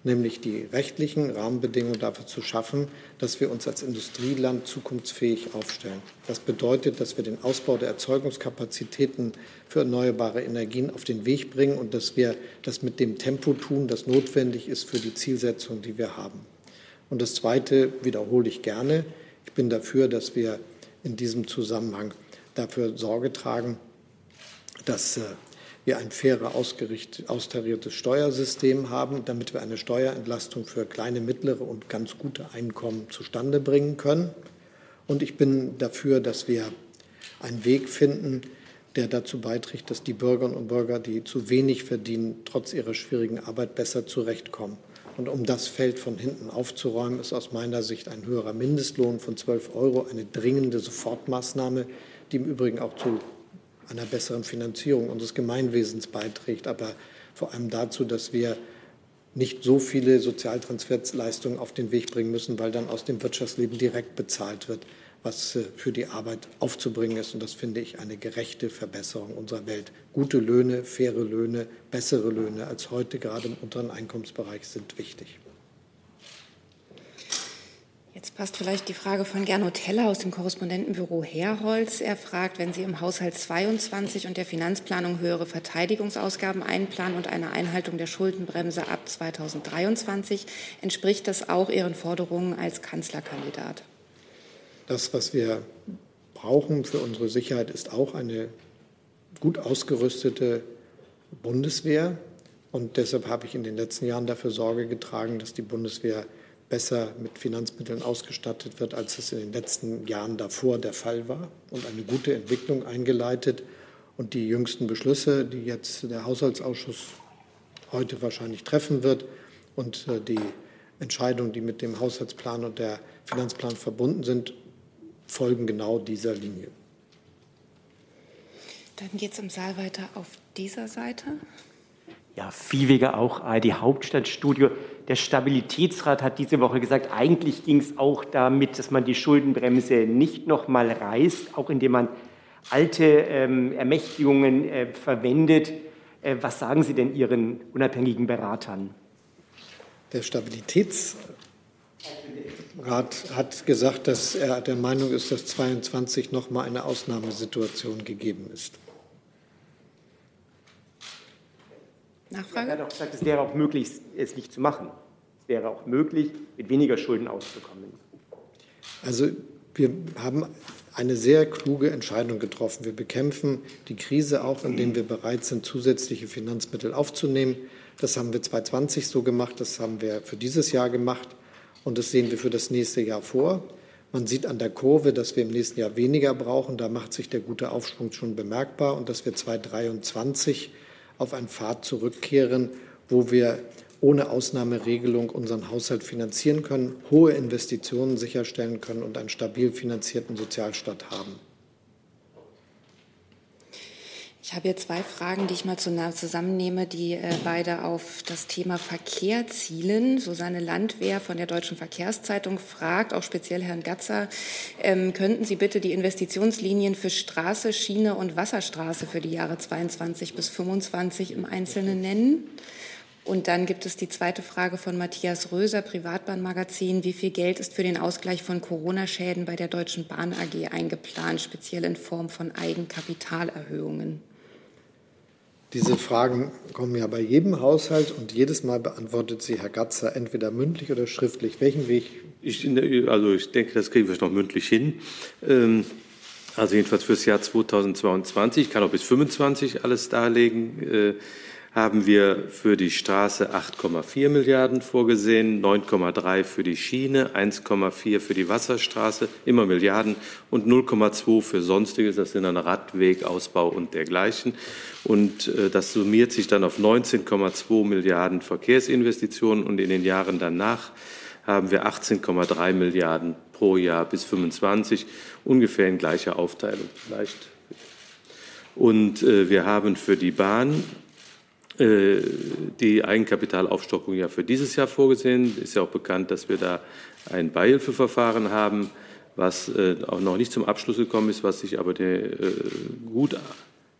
Speaker 2: nämlich die rechtlichen Rahmenbedingungen dafür zu schaffen, dass wir uns als Industrieland zukunftsfähig aufstellen. Das bedeutet, dass wir den Ausbau der Erzeugungskapazitäten für erneuerbare Energien auf den Weg bringen und dass wir das mit dem Tempo tun, das notwendig ist für die Zielsetzung, die wir haben. Und das Zweite wiederhole ich gerne. Ich bin dafür, dass wir in diesem Zusammenhang dafür Sorge tragen, dass äh, wir ein fairer, austariertes Steuersystem haben, damit wir eine Steuerentlastung für kleine, mittlere und ganz gute Einkommen zustande bringen können. Und ich bin dafür, dass wir einen Weg finden, der dazu beiträgt, dass die Bürgerinnen und Bürger, die zu wenig verdienen, trotz ihrer schwierigen Arbeit besser zurechtkommen. Und um das Feld von hinten aufzuräumen, ist aus meiner Sicht ein höherer Mindestlohn von 12 Euro eine dringende Sofortmaßnahme, die im Übrigen auch zu einer besseren Finanzierung unseres Gemeinwesens beiträgt, aber vor allem dazu, dass wir nicht so viele Sozialtransferleistungen auf den Weg bringen müssen, weil dann aus dem Wirtschaftsleben direkt bezahlt wird, was äh, für die Arbeit aufzubringen ist. Und das finde ich eine gerechte Verbesserung unserer Welt. Gute Löhne, faire Löhne, bessere Löhne als heute, gerade im unteren Einkommensbereich, sind wichtig.
Speaker 1: Jetzt passt vielleicht die Frage von Gernot Heller aus dem Korrespondentenbüro Herholz. Er fragt, wenn Sie im Haushalt 22 und der Finanzplanung höhere Verteidigungsausgaben einplanen und eine Einhaltung der Schuldenbremse ab 2023, entspricht das auch Ihren Forderungen als Kanzlerkandidat?
Speaker 2: Das, was wir brauchen für unsere Sicherheit, ist auch eine gut ausgerüstete Bundeswehr. Und deshalb habe ich in den letzten Jahren dafür Sorge getragen, dass die Bundeswehr besser mit Finanzmitteln ausgestattet wird, als es in den letzten Jahren davor der Fall war und eine gute Entwicklung eingeleitet. Und die jüngsten Beschlüsse, die jetzt der Haushaltsausschuss heute wahrscheinlich treffen wird und äh, die Entscheidungen, die mit dem Haushaltsplan und der Finanzplan verbunden sind, folgen genau dieser Linie.
Speaker 1: Dann geht es im Saal weiter auf dieser Seite.
Speaker 11: Ja, Viehweger auch ARD Hauptstadtstudio. Der Stabilitätsrat hat diese Woche gesagt, eigentlich ging es auch damit, dass man die Schuldenbremse nicht noch mal reißt, auch indem man alte ähm, Ermächtigungen äh, verwendet. Äh, was sagen Sie denn Ihren unabhängigen Beratern?
Speaker 2: Der Stabilitätsrat hat gesagt, dass er der Meinung ist, dass 22 noch mal eine Ausnahmesituation gegeben ist.
Speaker 11: Nachfrage? Er hat auch gesagt, es wäre auch möglich, es nicht zu machen. Es wäre auch möglich, mit weniger Schulden auszukommen.
Speaker 2: Also wir haben eine sehr kluge Entscheidung getroffen. Wir bekämpfen die Krise auch, indem wir bereit sind, zusätzliche Finanzmittel aufzunehmen. Das haben wir 2020 so gemacht, das haben wir für dieses Jahr gemacht und das sehen wir für das nächste Jahr vor. Man sieht an der Kurve, dass wir im nächsten Jahr weniger brauchen. Da macht sich der gute Aufschwung schon bemerkbar und dass wir 2023 auf einen Pfad zurückkehren, wo wir ohne Ausnahmeregelung unseren Haushalt finanzieren können, hohe Investitionen sicherstellen können und einen stabil finanzierten Sozialstaat haben.
Speaker 1: Ich habe hier zwei Fragen, die ich mal zusammennehme, die äh, beide auf das Thema Verkehr zielen. Susanne Landwehr von der Deutschen Verkehrszeitung fragt, auch speziell Herrn Gatzer, ähm, könnten Sie bitte die Investitionslinien für Straße, Schiene und Wasserstraße für die Jahre 22 bis 25 im Einzelnen nennen? Und dann gibt es die zweite Frage von Matthias Röser, Privatbahnmagazin. Wie viel Geld ist für den Ausgleich von Corona-Schäden bei der Deutschen Bahn AG eingeplant, speziell in Form von Eigenkapitalerhöhungen?
Speaker 2: Diese Fragen kommen ja bei jedem Haushalt und jedes Mal beantwortet sie Herr Gatzer entweder mündlich oder schriftlich. Welchen Weg?
Speaker 12: Ich, also ich denke, das kriegen wir noch mündlich hin. Ähm, also jedenfalls fürs Jahr 2022. Ich kann auch bis 2025 alles darlegen. Haben wir für die Straße 8,4 Milliarden vorgesehen, 9,3 für die Schiene, 1,4 für die Wasserstraße, immer Milliarden und 0,2 für Sonstiges, das sind dann Radweg, Ausbau und dergleichen. Und äh, das summiert sich dann auf 19,2 Milliarden Verkehrsinvestitionen und in den Jahren danach haben wir 18,3 Milliarden pro Jahr bis 25, ungefähr in gleicher Aufteilung vielleicht. Und äh, wir haben für die Bahn die Eigenkapitalaufstockung ja für dieses Jahr vorgesehen. Ist ja auch bekannt, dass wir da ein Beihilfeverfahren haben, was äh, auch noch nicht zum Abschluss gekommen ist, was sich aber äh, gut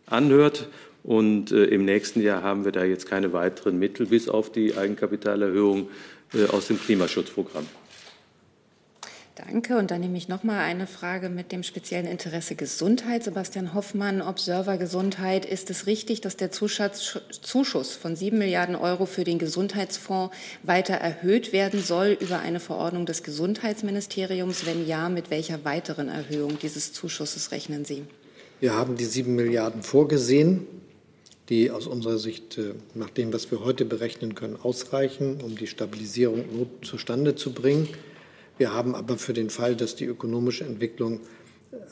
Speaker 12: anhört Und äh, im nächsten Jahr haben wir da jetzt keine weiteren Mittel bis auf die Eigenkapitalerhöhung äh, aus dem Klimaschutzprogramm.
Speaker 1: Danke. Und dann nehme ich noch mal eine Frage mit dem speziellen Interesse Gesundheit. Sebastian Hoffmann, Observer Gesundheit. Ist es richtig, dass der Zuschuss von sieben Milliarden Euro für den Gesundheitsfonds weiter erhöht werden soll über eine Verordnung des Gesundheitsministeriums? Wenn ja, mit welcher weiteren Erhöhung dieses Zuschusses rechnen Sie?
Speaker 2: Wir haben die sieben Milliarden vorgesehen, die aus unserer Sicht äh, nach dem, was wir heute berechnen können, ausreichen, um die Stabilisierung zustande zu bringen. Wir haben aber für den Fall, dass die ökonomische Entwicklung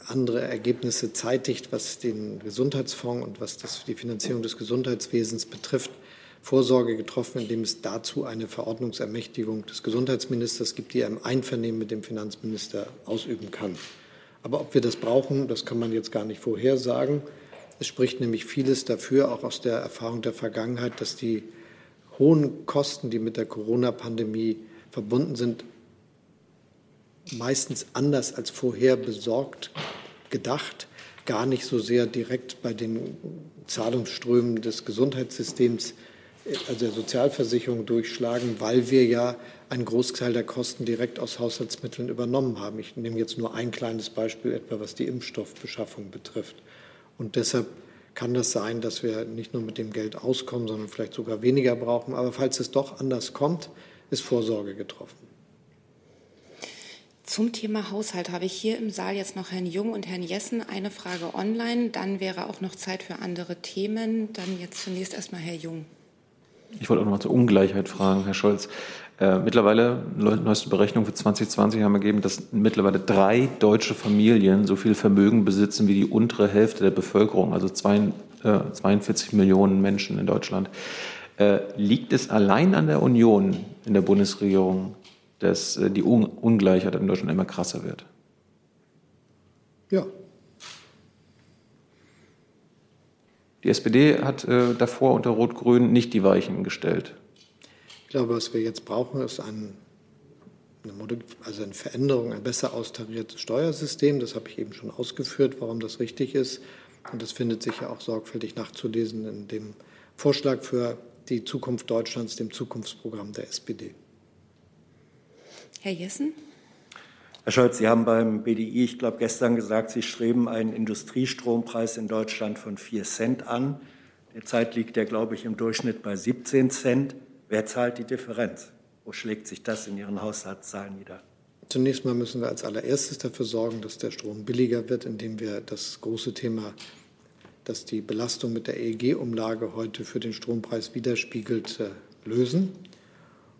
Speaker 2: andere Ergebnisse zeitigt, was den Gesundheitsfonds und was das, die Finanzierung des Gesundheitswesens betrifft, Vorsorge getroffen, indem es dazu eine Verordnungsermächtigung des Gesundheitsministers gibt, die er im Einvernehmen mit dem Finanzminister ausüben kann. Aber ob wir das brauchen, das kann man jetzt gar nicht vorhersagen. Es spricht nämlich vieles dafür, auch aus der Erfahrung der Vergangenheit, dass die hohen Kosten, die mit der Corona-Pandemie verbunden sind, meistens anders als vorher besorgt gedacht, gar nicht so sehr direkt bei den Zahlungsströmen des Gesundheitssystems, also der Sozialversicherung durchschlagen, weil wir ja einen Großteil der Kosten direkt aus Haushaltsmitteln übernommen haben. Ich nehme jetzt nur ein kleines Beispiel, etwa was die Impfstoffbeschaffung betrifft. Und deshalb kann das sein, dass wir nicht nur mit dem Geld auskommen, sondern vielleicht sogar weniger brauchen. Aber falls es doch anders kommt, ist Vorsorge getroffen.
Speaker 1: Zum Thema Haushalt habe ich hier im Saal jetzt noch Herrn Jung und Herrn Jessen eine Frage online. Dann wäre auch noch Zeit für andere Themen. Dann jetzt zunächst erstmal Herr Jung.
Speaker 5: Ich wollte auch noch mal zur Ungleichheit fragen, Herr Scholz. Äh, mittlerweile, neueste Berechnungen für 2020 haben ergeben, dass mittlerweile drei deutsche Familien so viel Vermögen besitzen wie die untere Hälfte der Bevölkerung, also zwei, äh, 42 Millionen Menschen in Deutschland. Äh, liegt es allein an der Union in der Bundesregierung, dass äh, die Ungleichheit in Deutschland immer krasser wird.
Speaker 2: Ja.
Speaker 5: Die SPD hat äh, davor unter Rot-Grün nicht die Weichen gestellt.
Speaker 2: Ich glaube, was wir jetzt brauchen, ist ein, eine, also eine Veränderung, ein besser austariertes Steuersystem. Das habe ich eben schon ausgeführt, warum das richtig ist. Und das findet sich ja auch sorgfältig nachzulesen in dem Vorschlag für die Zukunft Deutschlands, dem Zukunftsprogramm der SPD.
Speaker 1: Herr Jessen?
Speaker 9: Herr Scholz, Sie haben beim BDI, ich glaube, gestern gesagt, Sie streben einen Industriestrompreis in Deutschland von 4 Cent an. Derzeit liegt der, glaube ich, im Durchschnitt bei 17 Cent. Wer zahlt die Differenz? Wo schlägt sich das in Ihren Haushaltszahlen nieder?
Speaker 2: Zunächst mal müssen wir als allererstes dafür sorgen, dass der Strom billiger wird, indem wir das große Thema, das die Belastung mit der EEG-Umlage heute für den Strompreis widerspiegelt, äh, lösen.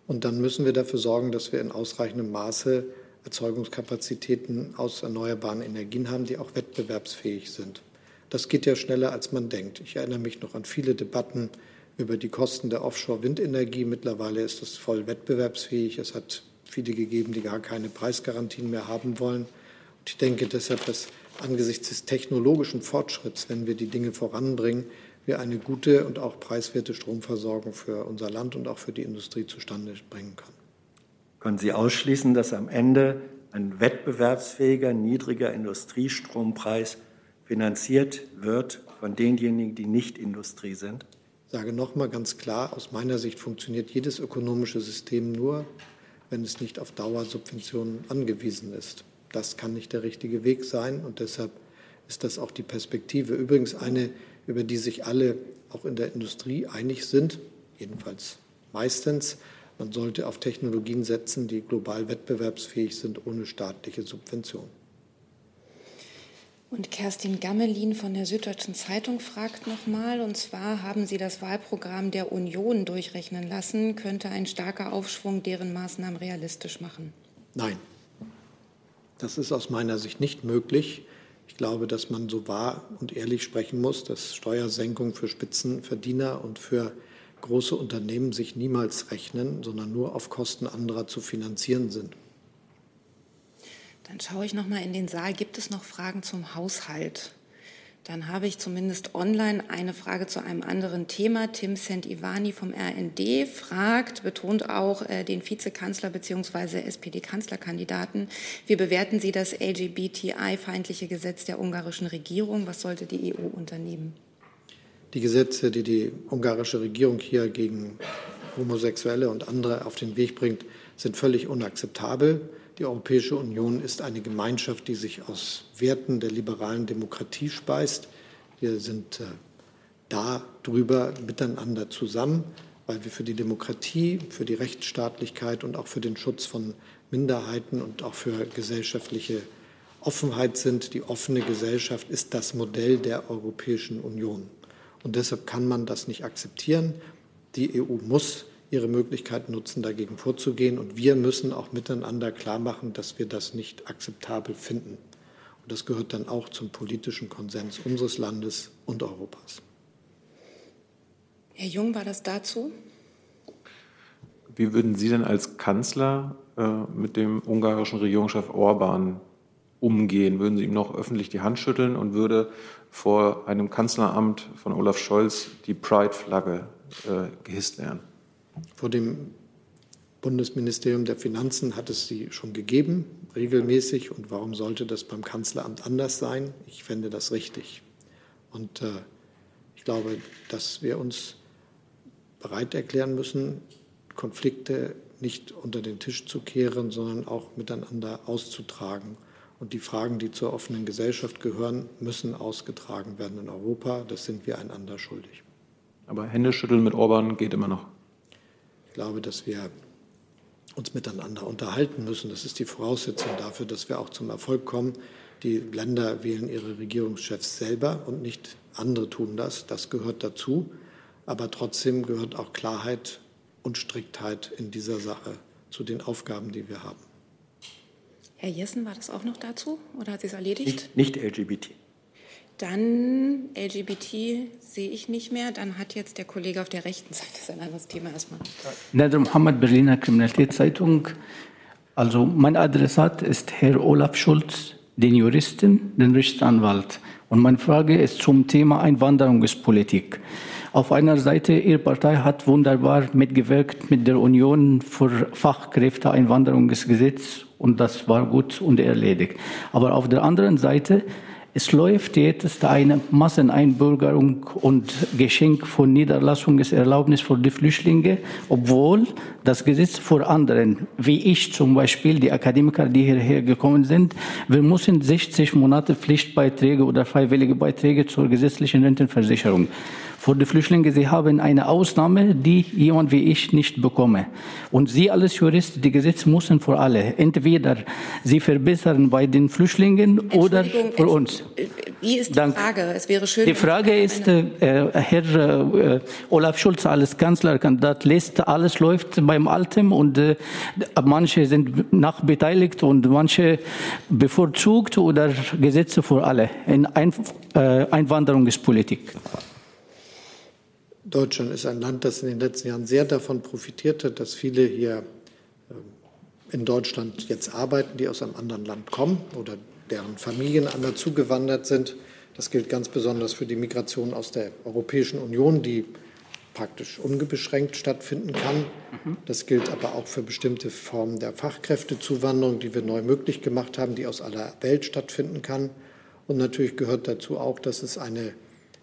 Speaker 2: Und dann müssen wir dafür sorgen, dass wir in ausreichendem Maße Erzeugungskapazitäten aus erneuerbaren Energien haben, die auch wettbewerbsfähig sind. Das geht ja schneller, als man denkt. Ich erinnere mich noch an viele Debatten über die Kosten der Offshore-Windenergie. Mittlerweile ist es voll wettbewerbsfähig. Es hat viele gegeben, die gar keine Preisgarantien mehr haben wollen. Und ich denke deshalb, dass angesichts des technologischen Fortschritts, wenn wir die Dinge voranbringen, wir eine gute und auch preiswerte Stromversorgung für unser Land und auch für die Industrie zustande bringen können.
Speaker 9: Können Sie ausschließen, dass am Ende ein wettbewerbsfähiger, niedriger Industriestrompreis finanziert wird von denjenigen, die nicht Industrie sind?
Speaker 2: Ich sage noch mal ganz klar, aus meiner Sicht funktioniert jedes ökonomische System nur, wenn es nicht auf Dauersubventionen angewiesen ist. Das kann nicht der richtige Weg sein und deshalb ist das auch die Perspektive. Übrigens eine über die sich alle auch in der Industrie einig sind, jedenfalls meistens. Man sollte auf Technologien setzen, die global wettbewerbsfähig sind, ohne staatliche Subvention.
Speaker 1: Und Kerstin Gammelin von der Süddeutschen Zeitung fragt nochmal, und zwar haben Sie das Wahlprogramm der Union durchrechnen lassen. Könnte ein starker Aufschwung deren Maßnahmen realistisch machen?
Speaker 2: Nein, das ist aus meiner Sicht nicht möglich. Ich glaube, dass man so wahr und ehrlich sprechen muss, dass Steuersenkungen für Spitzenverdiener und für große Unternehmen sich niemals rechnen, sondern nur auf Kosten anderer zu finanzieren sind.
Speaker 1: Dann schaue ich noch mal in den Saal. Gibt es noch Fragen zum Haushalt? Dann habe ich zumindest online eine Frage zu einem anderen Thema. Tim Sent-Ivani vom RND fragt, betont auch äh, den Vizekanzler bzw. SPD-Kanzlerkandidaten. Wie bewerten Sie das LGBTI-feindliche Gesetz der ungarischen Regierung? Was sollte die EU unternehmen?
Speaker 2: Die Gesetze, die die ungarische Regierung hier gegen Homosexuelle und andere auf den Weg bringt, sind völlig unakzeptabel. Die Europäische Union ist eine Gemeinschaft, die sich aus Werten der liberalen Demokratie speist. Wir sind äh, darüber miteinander zusammen, weil wir für die Demokratie, für die Rechtsstaatlichkeit und auch für den Schutz von Minderheiten und auch für gesellschaftliche Offenheit sind. Die offene Gesellschaft ist das Modell der Europäischen Union. Und deshalb kann man das nicht akzeptieren. Die EU muss ihre Möglichkeit nutzen, dagegen vorzugehen. Und wir müssen auch miteinander klarmachen, dass wir das nicht akzeptabel finden. Und das gehört dann auch zum politischen Konsens unseres Landes und Europas.
Speaker 1: Herr Jung, war das dazu?
Speaker 5: Wie würden Sie denn als Kanzler äh, mit dem ungarischen Regierungschef Orban umgehen? Würden Sie ihm noch öffentlich die Hand schütteln und würde vor einem Kanzleramt von Olaf Scholz die Pride-Flagge äh, gehisst werden?
Speaker 2: Vor dem Bundesministerium der Finanzen hat es sie schon gegeben, regelmäßig. Und warum sollte das beim Kanzleramt anders sein? Ich fände das richtig. Und äh, ich glaube, dass wir uns bereit erklären müssen, Konflikte nicht unter den Tisch zu kehren, sondern auch miteinander auszutragen. Und die Fragen, die zur offenen Gesellschaft gehören, müssen ausgetragen werden in Europa. Das sind wir einander schuldig.
Speaker 5: Aber Händeschütteln mit Orban geht immer noch.
Speaker 2: Ich glaube, dass wir uns miteinander unterhalten müssen. Das ist die Voraussetzung dafür, dass wir auch zum Erfolg kommen. Die Länder wählen ihre Regierungschefs selber und nicht andere tun das. Das gehört dazu. Aber trotzdem gehört auch Klarheit und Striktheit in dieser Sache zu den Aufgaben, die wir haben.
Speaker 1: Herr Jessen, war das auch noch dazu oder hat sie es erledigt?
Speaker 9: Nicht, nicht LGBT.
Speaker 1: Dann LGBT sehe ich nicht mehr. Dann hat jetzt der Kollege auf der rechten Seite sein anderes Thema erstmal.
Speaker 8: Nader Mohammed, Berliner Kriminalitätszeitung. Also mein Adressat ist Herr Olaf Schulz, den Juristen, den Rechtsanwalt. Und meine Frage ist zum Thema Einwanderungspolitik. Auf einer Seite, Ihre Partei hat wunderbar mitgewirkt mit der Union für Fachkräfteeinwanderungsgesetz und das war gut und erledigt. Aber auf der anderen Seite es läuft jetzt eine Masseneinbürgerung und Geschenk von Niederlassungserlaubnis für die Flüchtlinge, obwohl das Gesetz für anderen, wie ich zum Beispiel, die Akademiker, die hierher gekommen sind, wir müssen 60 Monate Pflichtbeiträge oder freiwillige Beiträge zur gesetzlichen Rentenversicherung für die Flüchtlinge, sie haben eine Ausnahme, die jemand wie ich nicht bekomme. Und Sie als Jurist, die Gesetze müssen für alle. Entweder Sie verbessern bei den Flüchtlingen oder für uns.
Speaker 1: Wie ist die Dank. Frage? Es wäre schön.
Speaker 8: Die Frage ist, äh, Herr äh, Olaf Schulz als Kanzlerkandidat lässt, alles läuft beim Alten und äh, manche sind nachbeteiligt und manche bevorzugt oder Gesetze für alle in äh, Einwanderungspolitik.
Speaker 2: Deutschland ist ein Land, das in den letzten Jahren sehr davon profitiert hat, dass viele hier ähm, in Deutschland jetzt arbeiten, die aus einem anderen Land kommen oder deren Familien anders zugewandert sind. Das gilt ganz besonders für die Migration aus der Europäischen Union, die praktisch unbeschränkt stattfinden kann. Mhm. Das gilt aber auch für bestimmte Formen der Fachkräftezuwanderung, die wir neu möglich gemacht haben, die aus aller Welt stattfinden kann. Und natürlich gehört dazu auch, dass es eine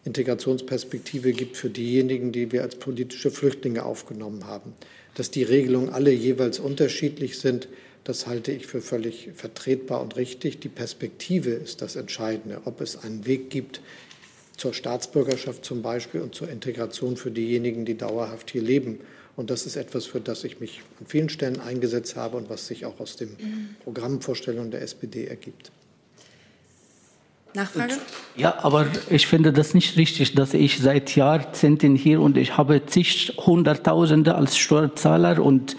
Speaker 2: Integrationsperspektive gibt für diejenigen, die wir als politische Flüchtlinge aufgenommen haben. Dass die Regelungen alle jeweils unterschiedlich sind, das halte ich für völlig vertretbar und richtig. Die Perspektive ist das Entscheidende, ob es einen Weg gibt zur Staatsbürgerschaft zum Beispiel und zur Integration für diejenigen, die dauerhaft hier leben. Und das ist etwas, für das ich mich an vielen Stellen eingesetzt habe und was sich auch aus den Programmvorstellungen der SPD ergibt.
Speaker 1: Nachfrage?
Speaker 8: Ja, aber ich finde das nicht richtig, dass ich seit Jahrzehnten hier und ich habe zig Hunderttausende als Steuerzahler und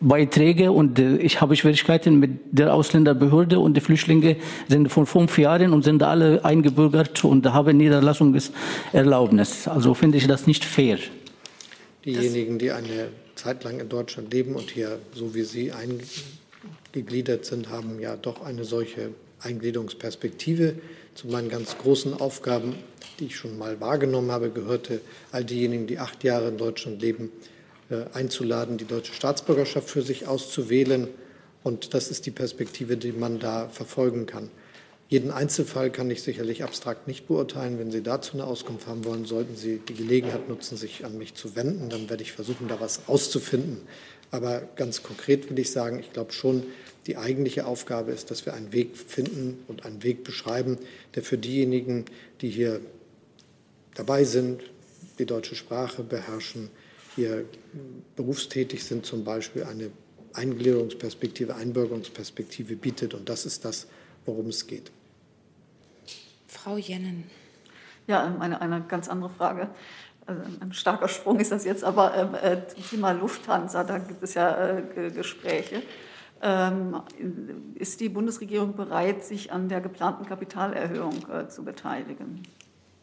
Speaker 8: Beiträge und äh, ich habe Schwierigkeiten mit der Ausländerbehörde und die Flüchtlinge sind von fünf Jahren und sind alle eingebürgert und haben Niederlassungserlaubnis. Also finde ich das nicht fair.
Speaker 2: Diejenigen, die eine Zeit lang in Deutschland leben und hier so wie Sie eingegliedert sind, haben ja doch eine solche Eingliederungsperspektive. Zu meinen ganz großen Aufgaben, die ich schon mal wahrgenommen habe, gehörte, all diejenigen, die acht Jahre in Deutschland leben, äh, einzuladen, die deutsche Staatsbürgerschaft für sich auszuwählen. Und das ist die Perspektive, die man da verfolgen kann. Jeden Einzelfall kann ich sicherlich abstrakt nicht beurteilen. Wenn Sie dazu eine Auskunft haben wollen, sollten Sie die Gelegenheit nutzen, sich an mich zu wenden. Dann werde ich versuchen, da was auszufinden. Aber ganz konkret will ich sagen, ich glaube schon, die eigentliche Aufgabe ist, dass wir einen Weg finden und einen Weg beschreiben, der für diejenigen, die hier dabei sind, die deutsche Sprache beherrschen, hier berufstätig sind, zum Beispiel eine Eingliederungsperspektive, Einbürgerungsperspektive bietet. Und das ist das, worum es geht.
Speaker 1: Frau Jennen.
Speaker 6: Ja, ähm, eine, eine ganz andere Frage. Also ein starker Sprung ist das jetzt, aber ähm, äh, zum Thema Lufthansa, da gibt es ja äh, Gespräche. Ähm, ist die Bundesregierung bereit, sich an der geplanten Kapitalerhöhung äh, zu beteiligen?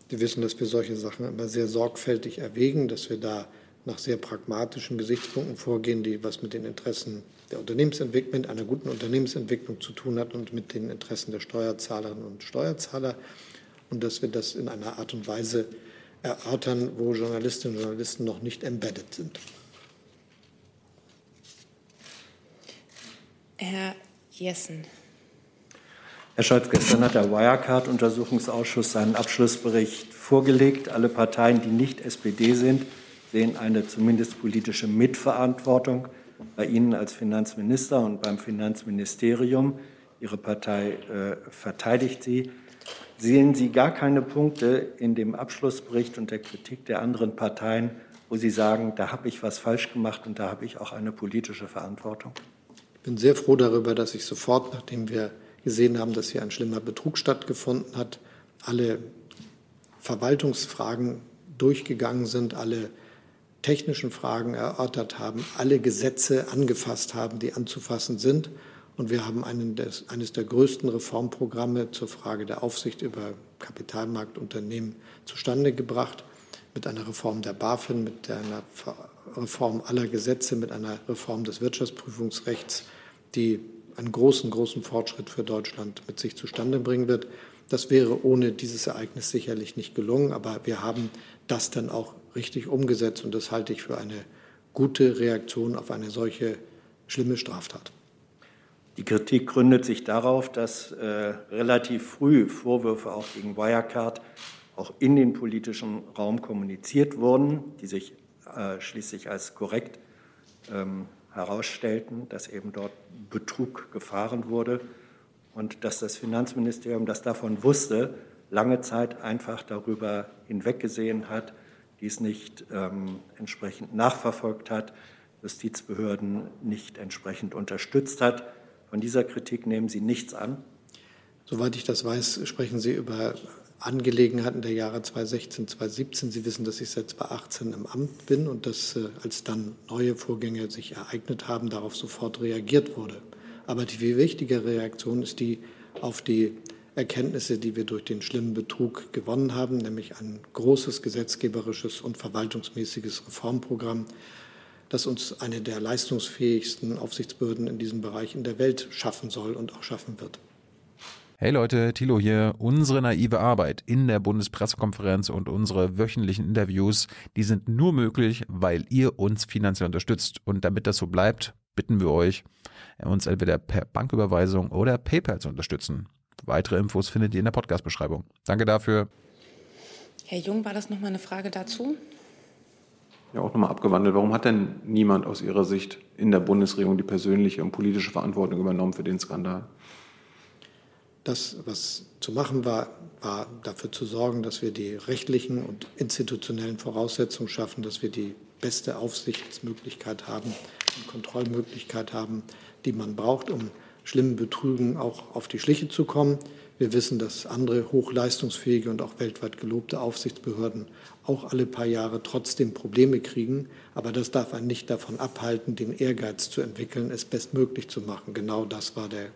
Speaker 2: Sie wissen, dass wir solche Sachen immer sehr sorgfältig erwägen, dass wir da nach sehr pragmatischen Gesichtspunkten vorgehen, die was mit den Interessen der Unternehmensentwicklung, einer guten Unternehmensentwicklung zu tun hat und mit den Interessen der Steuerzahlerinnen und Steuerzahler und dass wir das in einer Art und Weise erörtern, wo Journalistinnen und Journalisten noch nicht embedded sind.
Speaker 1: Herr Jessen.
Speaker 9: Herr Scholz, gestern hat der Wirecard-Untersuchungsausschuss seinen Abschlussbericht vorgelegt. Alle Parteien, die nicht SPD sind, sehen eine zumindest politische Mitverantwortung bei Ihnen als Finanzminister und beim Finanzministerium. Ihre Partei äh, verteidigt Sie. Sehen Sie gar keine Punkte in dem Abschlussbericht und der Kritik der anderen Parteien, wo Sie sagen, da habe ich was falsch gemacht und da habe ich auch eine politische Verantwortung?
Speaker 2: Ich bin sehr froh darüber, dass ich sofort, nachdem wir gesehen haben, dass hier ein schlimmer Betrug stattgefunden hat, alle Verwaltungsfragen durchgegangen sind, alle technischen Fragen erörtert haben, alle Gesetze angefasst haben, die anzufassen sind. Und wir haben des, eines der größten Reformprogramme zur Frage der Aufsicht über Kapitalmarktunternehmen zustande gebracht, mit einer Reform der BaFin, mit einer Reform aller Gesetze, mit einer Reform des Wirtschaftsprüfungsrechts, die einen großen, großen Fortschritt für Deutschland mit sich zustande bringen wird. Das wäre ohne dieses Ereignis sicherlich nicht gelungen, aber wir haben das dann auch richtig umgesetzt. Und das halte ich für eine gute Reaktion auf eine solche schlimme Straftat.
Speaker 9: Die Kritik gründet sich darauf, dass äh, relativ früh Vorwürfe auch gegen Wirecard auch in den politischen Raum kommuniziert wurden, die sich äh, schließlich als korrekt ähm, herausstellten, dass eben dort Betrug gefahren wurde und dass das Finanzministerium, das davon wusste, lange Zeit einfach darüber hinweggesehen hat, dies nicht ähm, entsprechend nachverfolgt hat, Justizbehörden nicht entsprechend unterstützt hat. Von dieser Kritik nehmen Sie nichts an?
Speaker 2: Soweit ich das weiß, sprechen Sie über Angelegenheiten der Jahre 2016, 2017. Sie wissen, dass ich seit 2018 im Amt bin und dass, äh, als dann neue Vorgänge sich ereignet haben, darauf sofort reagiert wurde. Aber die viel wichtigere Reaktion ist die auf die Erkenntnisse, die wir durch den schlimmen Betrug gewonnen haben, nämlich ein großes gesetzgeberisches und verwaltungsmäßiges Reformprogramm, das uns eine der leistungsfähigsten Aufsichtsbehörden in diesem Bereich in der Welt schaffen soll und auch schaffen wird.
Speaker 3: Hey Leute, Thilo hier. Unsere naive Arbeit in der Bundespressekonferenz und unsere wöchentlichen Interviews, die sind nur möglich, weil ihr uns finanziell unterstützt. Und damit das so bleibt, bitten wir euch, uns entweder per Banküberweisung oder PayPal zu unterstützen. Weitere Infos findet ihr in der Podcast-Beschreibung. Danke dafür.
Speaker 1: Herr Jung, war das nochmal eine Frage dazu?
Speaker 5: Ja, auch nochmal abgewandelt. Warum hat denn niemand aus Ihrer Sicht in der Bundesregierung die persönliche und politische Verantwortung übernommen für den Skandal?
Speaker 2: Das, was zu machen war, war dafür zu sorgen, dass wir die rechtlichen und institutionellen Voraussetzungen schaffen, dass wir die beste Aufsichtsmöglichkeit haben und Kontrollmöglichkeit haben, die man braucht, um schlimmen Betrügen auch auf die Schliche zu kommen. Wir wissen, dass andere hochleistungsfähige und auch weltweit gelobte Aufsichtsbehörden auch alle paar Jahre trotzdem Probleme kriegen. Aber das darf einen nicht davon abhalten, den Ehrgeiz zu entwickeln, es bestmöglich zu machen. Genau das war der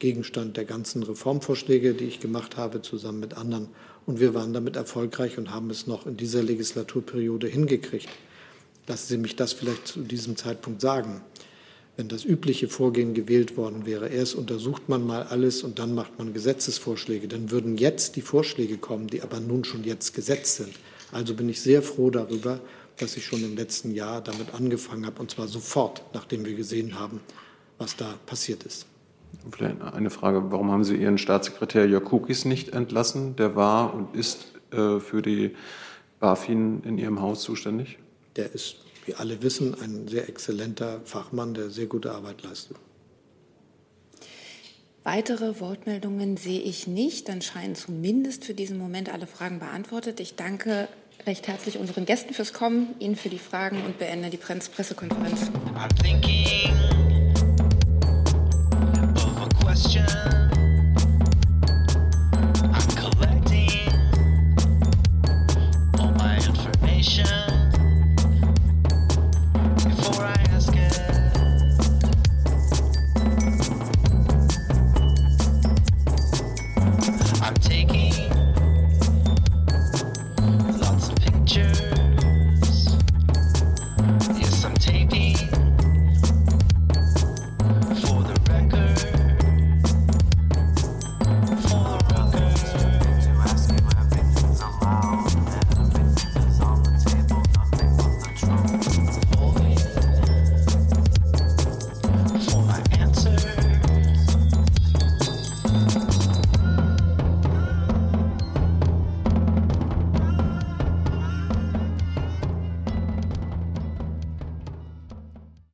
Speaker 2: Gegenstand der ganzen Reformvorschläge, die ich gemacht habe, zusammen mit anderen. Und wir waren damit erfolgreich und haben es noch in dieser Legislaturperiode hingekriegt. Lassen Sie mich das vielleicht zu diesem Zeitpunkt sagen wenn das übliche Vorgehen gewählt worden wäre, erst untersucht man mal alles und dann macht man Gesetzesvorschläge, dann würden jetzt die Vorschläge kommen, die aber nun schon jetzt gesetzt sind. Also bin ich sehr froh darüber, dass ich schon im letzten Jahr damit angefangen habe, und zwar sofort, nachdem wir gesehen haben, was da passiert ist.
Speaker 5: Vielleicht eine Frage, warum haben Sie Ihren Staatssekretär Jakukis nicht entlassen? Der war und ist äh, für die BaFin in Ihrem Haus zuständig?
Speaker 2: Der ist, wie alle wissen, ein sehr exzellenter Fachmann, der sehr gute Arbeit leistet.
Speaker 1: Weitere Wortmeldungen sehe ich nicht. Dann scheinen zumindest für diesen Moment alle Fragen beantwortet. Ich danke recht herzlich unseren Gästen fürs Kommen, Ihnen für die Fragen und beende die Pressekonferenz.